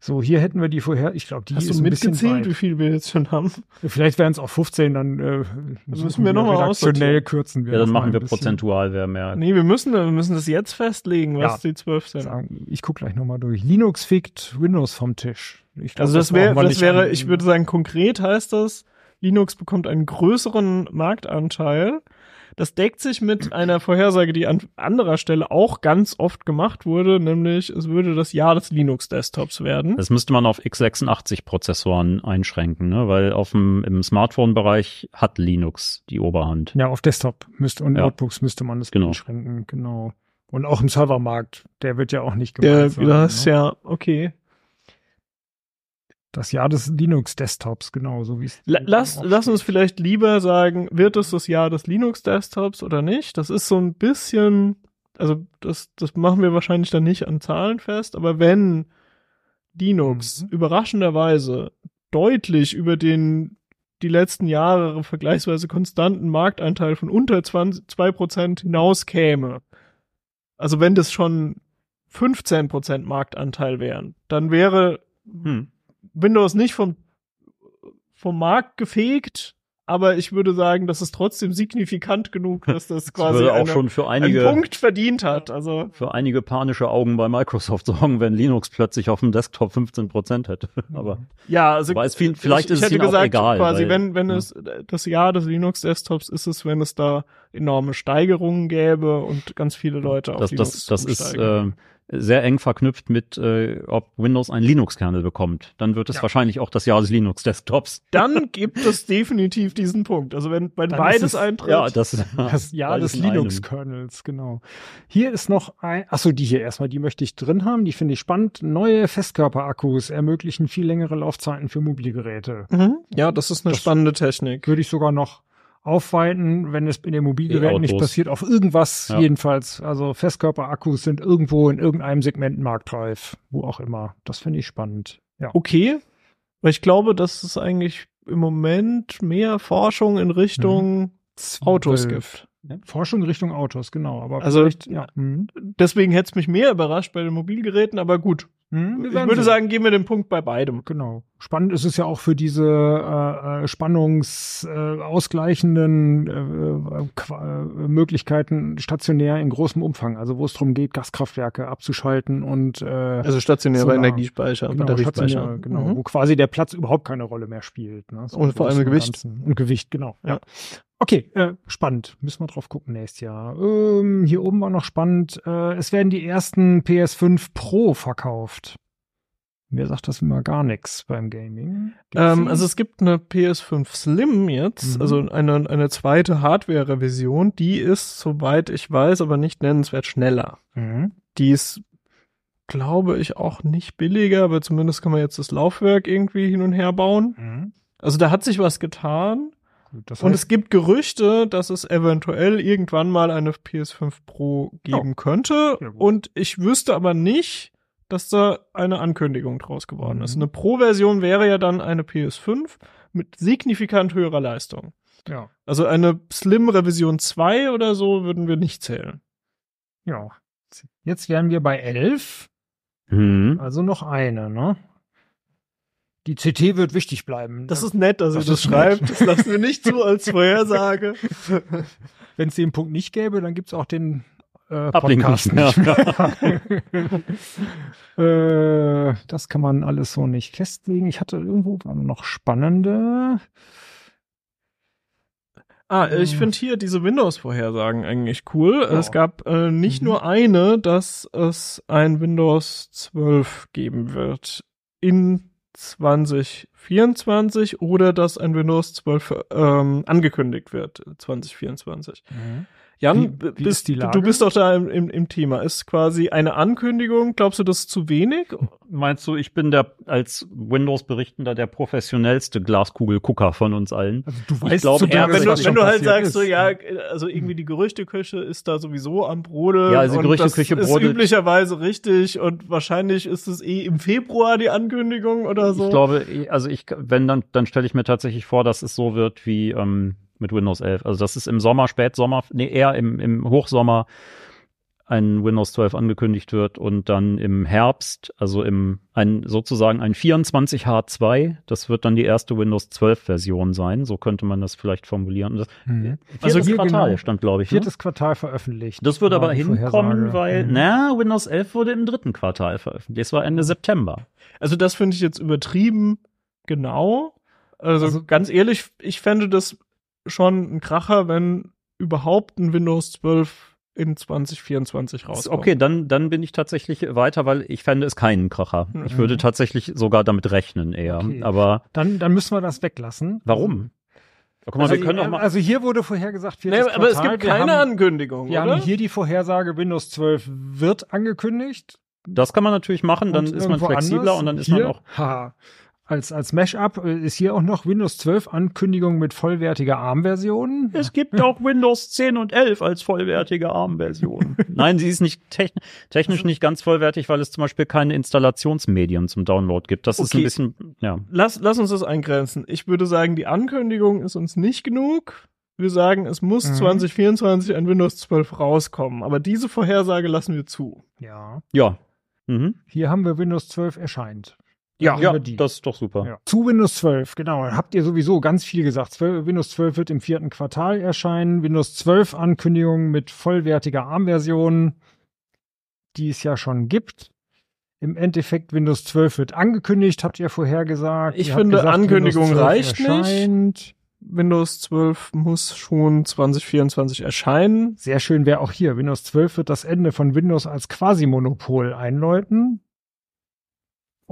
So, hier hätten wir die vorher, ich glaube, die hast ist du ein bisschen mitgezählt, weit. wie viel wir jetzt schon haben? Vielleicht wären es auch 15, dann äh, müssen wir noch mal redaktionell kürzen wir. Ja, dann machen wir bisschen. prozentual, wer mehr. Nee, wir müssen, wir müssen das jetzt festlegen, was Ja. die 12 sind. Sagen, Ich gucke gleich nochmal durch. Linux fickt Windows vom Tisch. Ich glaub, Also das brauchen wäre, das wäre, ich würde sagen, konkret heißt das, Linux bekommt einen größeren Marktanteil. Das deckt sich mit einer Vorhersage, die an anderer Stelle auch ganz oft gemacht wurde, nämlich es würde das Jahr des Linux-Desktops werden. Das müsste man auf x86-Prozessoren einschränken, ne? weil auf dem, im Smartphone-Bereich hat Linux die Oberhand. Ja, auf Desktop müsste und Ja. Notebooks müsste man das Genau. einschränken, genau. Und auch im Servermarkt, der wird ja auch nicht Der, gemeint sein, das ne? ja, okay. Das Jahr des Linux-Desktops, genau, so wie es. La- Lass, lass uns vielleicht lieber sagen, wird es das Jahr des Linux-Desktops oder nicht? Das ist so ein bisschen, also das, das machen wir wahrscheinlich dann nicht an Zahlen fest, aber wenn Linux Mhm. überraschenderweise deutlich über den die letzten Jahre vergleichsweise konstanten Marktanteil von unter 20, 2% hinauskäme, also wenn das schon 15% Marktanteil wären, dann wäre Hm. Windows nicht vom, vom Markt gefegt, aber ich würde sagen, das ist trotzdem signifikant genug, dass das Das quasi würde auch eine, schon für einen einige, Punkt verdient hat. Also für einige panische Augen bei Microsoft sorgen, wenn Linux plötzlich auf dem Desktop 15 Prozent hätte. Aber ja, also Aber es viel- vielleicht ich, ist ich es hätte ihnen auch gesagt, egal, quasi weil- wenn wenn ja. es das Jahr des Linux-Desktops ist es, wenn es da enorme Steigerungen gäbe und ganz viele Leute auf das, Linux das, das ist äh, sehr eng verknüpft mit, äh, ob Windows einen Linux-Kernel bekommt. Dann wird es Ja. wahrscheinlich auch das Jahr des Linux-Desktops. dann gibt es definitiv diesen Punkt. Also wenn, wenn Dann beides ist es- eintritt. Ja, das, Das Jahr des. Linux-Kernels, genau. Hier ist noch ein, achso, die hier erstmal, die möchte ich drin haben, die finde ich spannend. Neue Festkörperakkus ermöglichen viel längere Laufzeiten für Mobilgeräte. Mhm. Ja, das ist eine Das- spannende Technik. Würde ich sogar noch aufweiten, wenn es in den Mobilgeräten nicht passiert, auf irgendwas Ja. jedenfalls. Also Festkörperakkus sind irgendwo in irgendeinem Segment marktreif, wo auch immer. Das finde ich spannend. Ja. Okay, weil ich glaube, dass es eigentlich im Moment mehr Forschung in Richtung Autos Zwölf. gibt. Forschung Richtung Autos, genau. Aber Also- ja. Mhm. Deswegen hätte es mich mehr überrascht bei den Mobilgeräten, aber gut. Wir Ich würde sehen. sagen, geben wir den Punkt bei beidem. Genau. Spannend ist es ja auch für diese äh, äh, spannungs äh, ausgleichenden äh, äh, Möglichkeiten stationär in großem Umfang. Also wo es darum geht, Gaskraftwerke abzuschalten und äh, Also stationäre Solar. Energiespeicher, genau, Batteriespeicher. genau, Mhm. wo quasi der Platz überhaupt keine Rolle mehr spielt. Ne? So Und vor allem Gewicht. Ganzen. Und Gewicht, genau. Ja. Okay, äh, spannend. Müssen wir drauf gucken nächstes Jahr. Ähm, hier oben war noch spannend. Äh, es werden die ersten PS5 Pro verkauft. Mir sagt das immer gar nichts beim Gaming. Ähm, also es gibt eine PS5 Slim jetzt, Mhm. also eine, eine zweite Hardware-Revision, die ist, soweit ich weiß, aber nicht nennenswert schneller. Mhm. Die ist, glaube ich, auch nicht billiger, aber zumindest kann man jetzt das Laufwerk irgendwie hin und her bauen. Mhm. Also da hat sich was getan. Das Und heißt, es gibt Gerüchte, dass es eventuell irgendwann mal eine PS5 Pro geben könnte. Ja. Und ich wüsste aber nicht, dass da eine Ankündigung draus geworden ist. Mhm. Eine Pro-Version wäre ja dann eine PS5 mit signifikant höherer Leistung. ja, Also eine Slim-Revision 2 oder so würden wir nicht zählen. ja. Jetzt wären wir bei 11, Hm. also noch eine, ne? Die CT wird wichtig bleiben. Das ist nett, dass Das ihr das schreibt. nett. Das lassen wir nicht zu als Vorhersage. Wenn es den Punkt nicht gäbe, dann gibt's auch den äh, Podcast nicht äh, das kann man alles so nicht festlegen. Ich hatte irgendwo noch spannende. Ah, ich Äh. finde hier diese Windows-Vorhersagen eigentlich cool. Ja. Es gab äh, nicht Mhm. nur eine, dass es ein Windows 12 geben wird in 2024 oder dass ein Windows 12 ähm, angekündigt wird 2024. Jan, Wie- wie bist, ist die du- bist doch da im, im, im Thema. Ist quasi eine Ankündigung, glaubst du, das ist zu wenig? Meinst du, ich bin der als Windows-Berichtender der professionellste Glaskugelgucker von uns allen? Also du Ich glaube, zu eher, wenn du, wenn du halt sagst, ist. so, ja, also irgendwie die Gerüchteküche ist da sowieso am Brodeln. Ja, also die Gerüchteküche das ist brodelt- üblicherweise richtig und wahrscheinlich ist es eh im Februar die Ankündigung oder so. Ich glaube, also ich, wenn dann, dann stelle ich mir tatsächlich vor, dass es so wird wie ähm, mit Windows 11. Also dass es im Sommer, Spätsommer, nee, eher im, im Hochsommer ein Windows 12 angekündigt wird und dann im Herbst, also im ein sozusagen ein 24H2, das wird dann die erste Windows 12 Version sein, so könnte man das vielleicht formulieren. Das, Mhm. also hier Quartal genau. stand, glaube ich. Ne? Viertes Quartal veröffentlicht. Das würde aber hinkommen, Vorhersage. weil, Mhm. na, Windows 11 wurde im dritten Quartal veröffentlicht. Es war Ende September. Also das finde ich jetzt übertrieben genau. Also, Also- ganz ehrlich, ich fände das schon ein Kracher, wenn überhaupt ein Windows 12 in 2024 rauskommt. Okay, dann, dann bin ich tatsächlich weiter, weil ich fände es keinen Kracher. Ich Mhm. würde tatsächlich sogar damit rechnen eher. Okay. Aber Dann, dann müssen wir das weglassen. warum? Guck mal, Also, wir können doch mal. also hier wurde vorhergesagt, Nee, viertes aber es Quartal. gibt Wir keine haben, Ankündigung, Wir oder? haben hier die Vorhersage, Windows 12 wird angekündigt. Das kann man natürlich machen, dann Und ist man flexibler anders. und dann ist hier, man auch. Ha, als, als Mashup äh, ist hier auch noch Windows 12 Ankündigung mit vollwertiger ARM-Version. Es gibt auch Windows 10 und 11 als vollwertige ARM-Version. Nein, sie ist nicht techn technisch nicht ganz vollwertig, weil es zum Beispiel keine Installationsmedien zum Download gibt. Das ist ein Okay. bisschen, ja. Lass, lass uns das eingrenzen. Ich würde sagen, die Ankündigung ist uns nicht genug. wir sagen, es muss Mhm. 2024 ein Windows 12 rauskommen. Aber diese Vorhersage lassen wir zu. Ja. Ja. Mhm. Hier haben wir Windows 12 erscheint. Ja, Ja, das ist doch super. Ja. Zu Windows 12, genau. Habt ihr sowieso ganz viel gesagt. 12, Windows 12 wird im vierten Quartal erscheinen. Windows 12 Ankündigung mit vollwertiger ARM-Version, die es ja schon gibt. Im Endeffekt Windows 12 wird angekündigt, habt ihr vorher gesagt. Ich Ihr finde, gesagt, Ankündigung Windows 12 reicht nicht. erscheint. Windows 12 muss schon 2024 erscheinen. Sehr schön wäre auch hier. Windows 12 wird das Ende von Windows als Quasi-Monopol einläuten.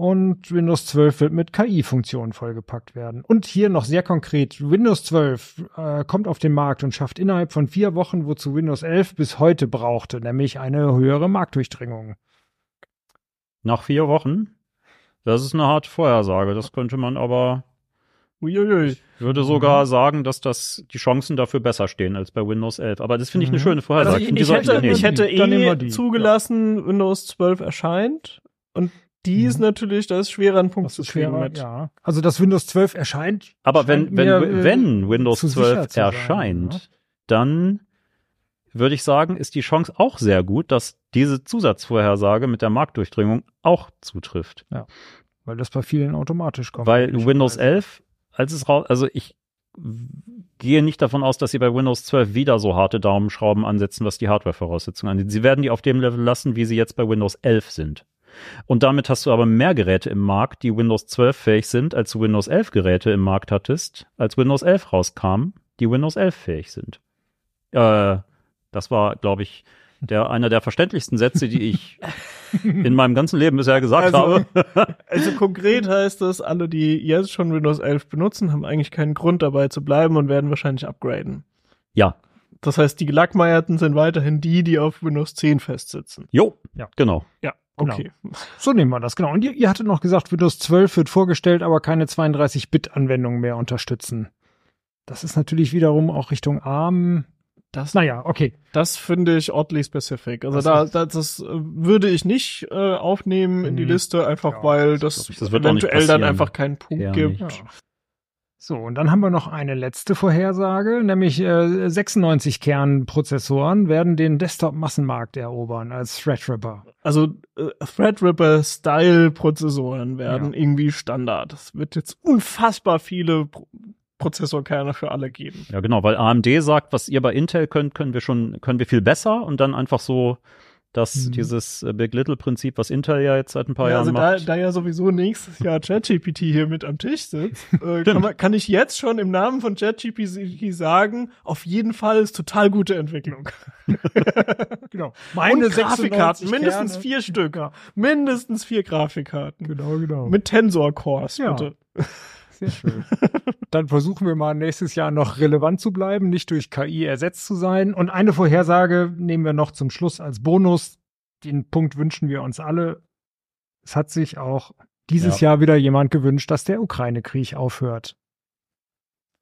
Und Windows 12 wird mit KI-Funktionen vollgepackt werden. Und hier noch sehr konkret, Windows 12 äh, kommt auf den Markt und schafft innerhalb von vier Wochen, wozu Windows 11 bis heute brauchte, nämlich eine höhere Marktdurchdringung. Nach vier Wochen? Das ist eine harte Vorhersage. Das könnte man aber, Uiuiui. ich würde sogar sagen, dass das die Chancen dafür besser stehen als bei Windows 11. Aber das finde ich eine Mhm. schöne Vorhersage. Also ich, ich, hätte, ich hätte eh zugelassen, Windows 12 erscheint. Und die ist Mhm. natürlich, da ist schwerer einen Punkt Das zu kriegen schwerer, mit. ja. Also, dass Windows 12 erscheint. Aber wenn, wenn, mir, äh, wenn Windows zu sicher 12 zu sein, erscheint, ne? dann würde ich sagen, ist die Chance auch sehr gut, dass diese Zusatzvorhersage mit der Marktdurchdringung auch zutrifft. Weil das bei vielen automatisch kommt. Weil. Windows 11, als es raus, also ich gehe nicht davon aus, dass sie bei Windows 12 wieder so harte Daumenschrauben ansetzen, was die Hardware-Voraussetzungen angeht. Sie werden die auf dem Level lassen, wie sie jetzt bei Windows 11 sind. Und damit hast du aber mehr Geräte im Markt, die Windows 12 fähig sind, als du Windows 11 Geräte im Markt hattest, als Windows 11 rauskam, die Windows 11 fähig sind. Äh, das war, glaube ich, der, einer der verständlichsten Sätze, die ich in meinem ganzen Leben bisher gesagt Also- habe. Also konkret heißt das, alle, die jetzt schon Windows 11 benutzen, haben eigentlich keinen Grund dabei zu bleiben und werden wahrscheinlich upgraden. Ja, Das heißt, die Gelackmeierten sind weiterhin die, die auf Windows 10 festsitzen. jo, Ja. genau. Ja, Genau. okay. So nehmen wir das, genau. Und ihr, ihr hattet noch gesagt, Windows 12 wird vorgestellt, aber keine 32-Bit-Anwendungen mehr unterstützen. Das ist natürlich wiederum auch Richtung ARM. Das, Naja, okay. das finde ich oddly specific. Also Das da, ist- da das äh, würde ich nicht äh, aufnehmen in die Mhm. Liste, einfach Ja, weil das das, das eventuell dann einfach keinen Punkt Eher gibt. Ja. So, und dann haben wir noch eine letzte Vorhersage, nämlich äh, 96 Kernprozessoren werden den Desktop-Massenmarkt erobern als Threadripper. Also äh, Threadripper-Style-Prozessoren werden irgendwie Standard. Es wird jetzt unfassbar viele Pro Prozessorkerne für alle geben. Ja, genau, weil AMD sagt, was ihr bei Intel könnt, können wir schon, können wir viel besser und dann einfach so das, Mhm. dieses äh, Big Little Prinzip, was Intel ja jetzt seit ein paar Ja, Jahren also da, macht. da ja sowieso nächstes Jahr ChatGPT hier mit am Tisch sitzt, äh, kann, man, kann ich jetzt schon im Namen von ChatGPT sagen, auf jeden Fall ist total gute Entwicklung. Genau. Und Grafikkarten, mindestens Kerne. vier Stück. Ja. Mindestens vier Grafikkarten. Genau, genau. Mit Tensor-Cores, Ja. bitte. Sehr schön. Dann versuchen wir mal nächstes Jahr noch relevant zu bleiben, nicht durch KI ersetzt zu sein. Und eine Vorhersage nehmen wir noch zum Schluss als Bonus. Den Punkt wünschen wir uns alle. Es hat sich auch dieses Jahr wieder jemand gewünscht, dass der Ukraine-Krieg aufhört.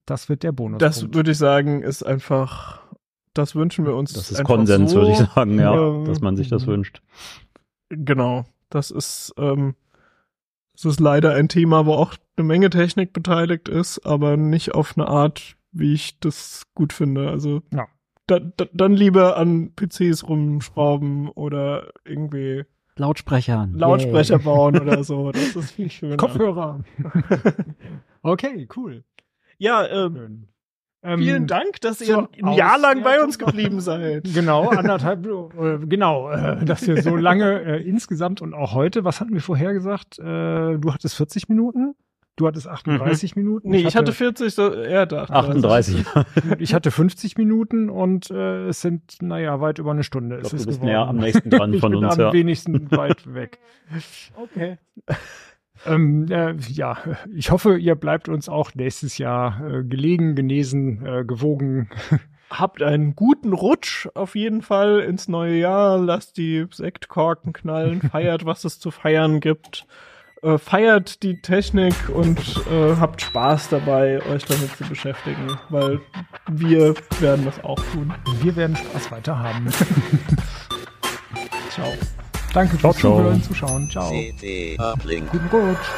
Das wird der Bonus. Das würde ich sagen, ist einfach, das wünschen wir uns. Das ist Konsens, so. würde ich sagen, ja, Ähm, dass man sich das wünscht. Genau. Das ist, ähm, das ist leider ein Thema, wo auch eine Menge Technik beteiligt ist, aber nicht auf eine Art, wie ich das gut finde. Also Ja. da, da, dann lieber an PCs rumschrauben oder irgendwie Lautsprecher. Lautsprecher bauen oder so. Das ist viel schöner. Kopfhörer. okay, cool. Ja, ähm, Schön. Ähm, vielen Dank, dass ihr ein Jahr lang bei uns geblieben seid. Genau, anderthalb, äh, genau, äh, dass wir so lange äh, insgesamt und auch heute, was hatten wir vorher gesagt? Äh, du hattest 40 Minuten, du hattest 38 Minuten. Nee, ich hatte 40, so, er dachte. 38. ich hatte 50 Minuten und äh, es sind, naja, weit über eine Stunde. Ich ist glaube, es du bist geworden. näher am nächsten dran ich von bin uns, am ja. wenigsten weit weg. Okay. Ähm, äh, ja, ich hoffe, ihr bleibt uns auch nächstes Jahr äh, gelegen, genesen, äh, gewogen. Habt einen guten Rutsch auf jeden Fall ins neue Jahr. Lasst die Sektkorken knallen. Feiert, was es zu feiern gibt. Äh, feiert die Technik und äh, habt Spaß dabei, euch damit zu beschäftigen, weil wir werden das auch tun. Wir werden Spaß weiter haben. Ciao. Danke fürs. Zuhören, Zuschauen. Ciao. CD Uplink. Guten Rutsch.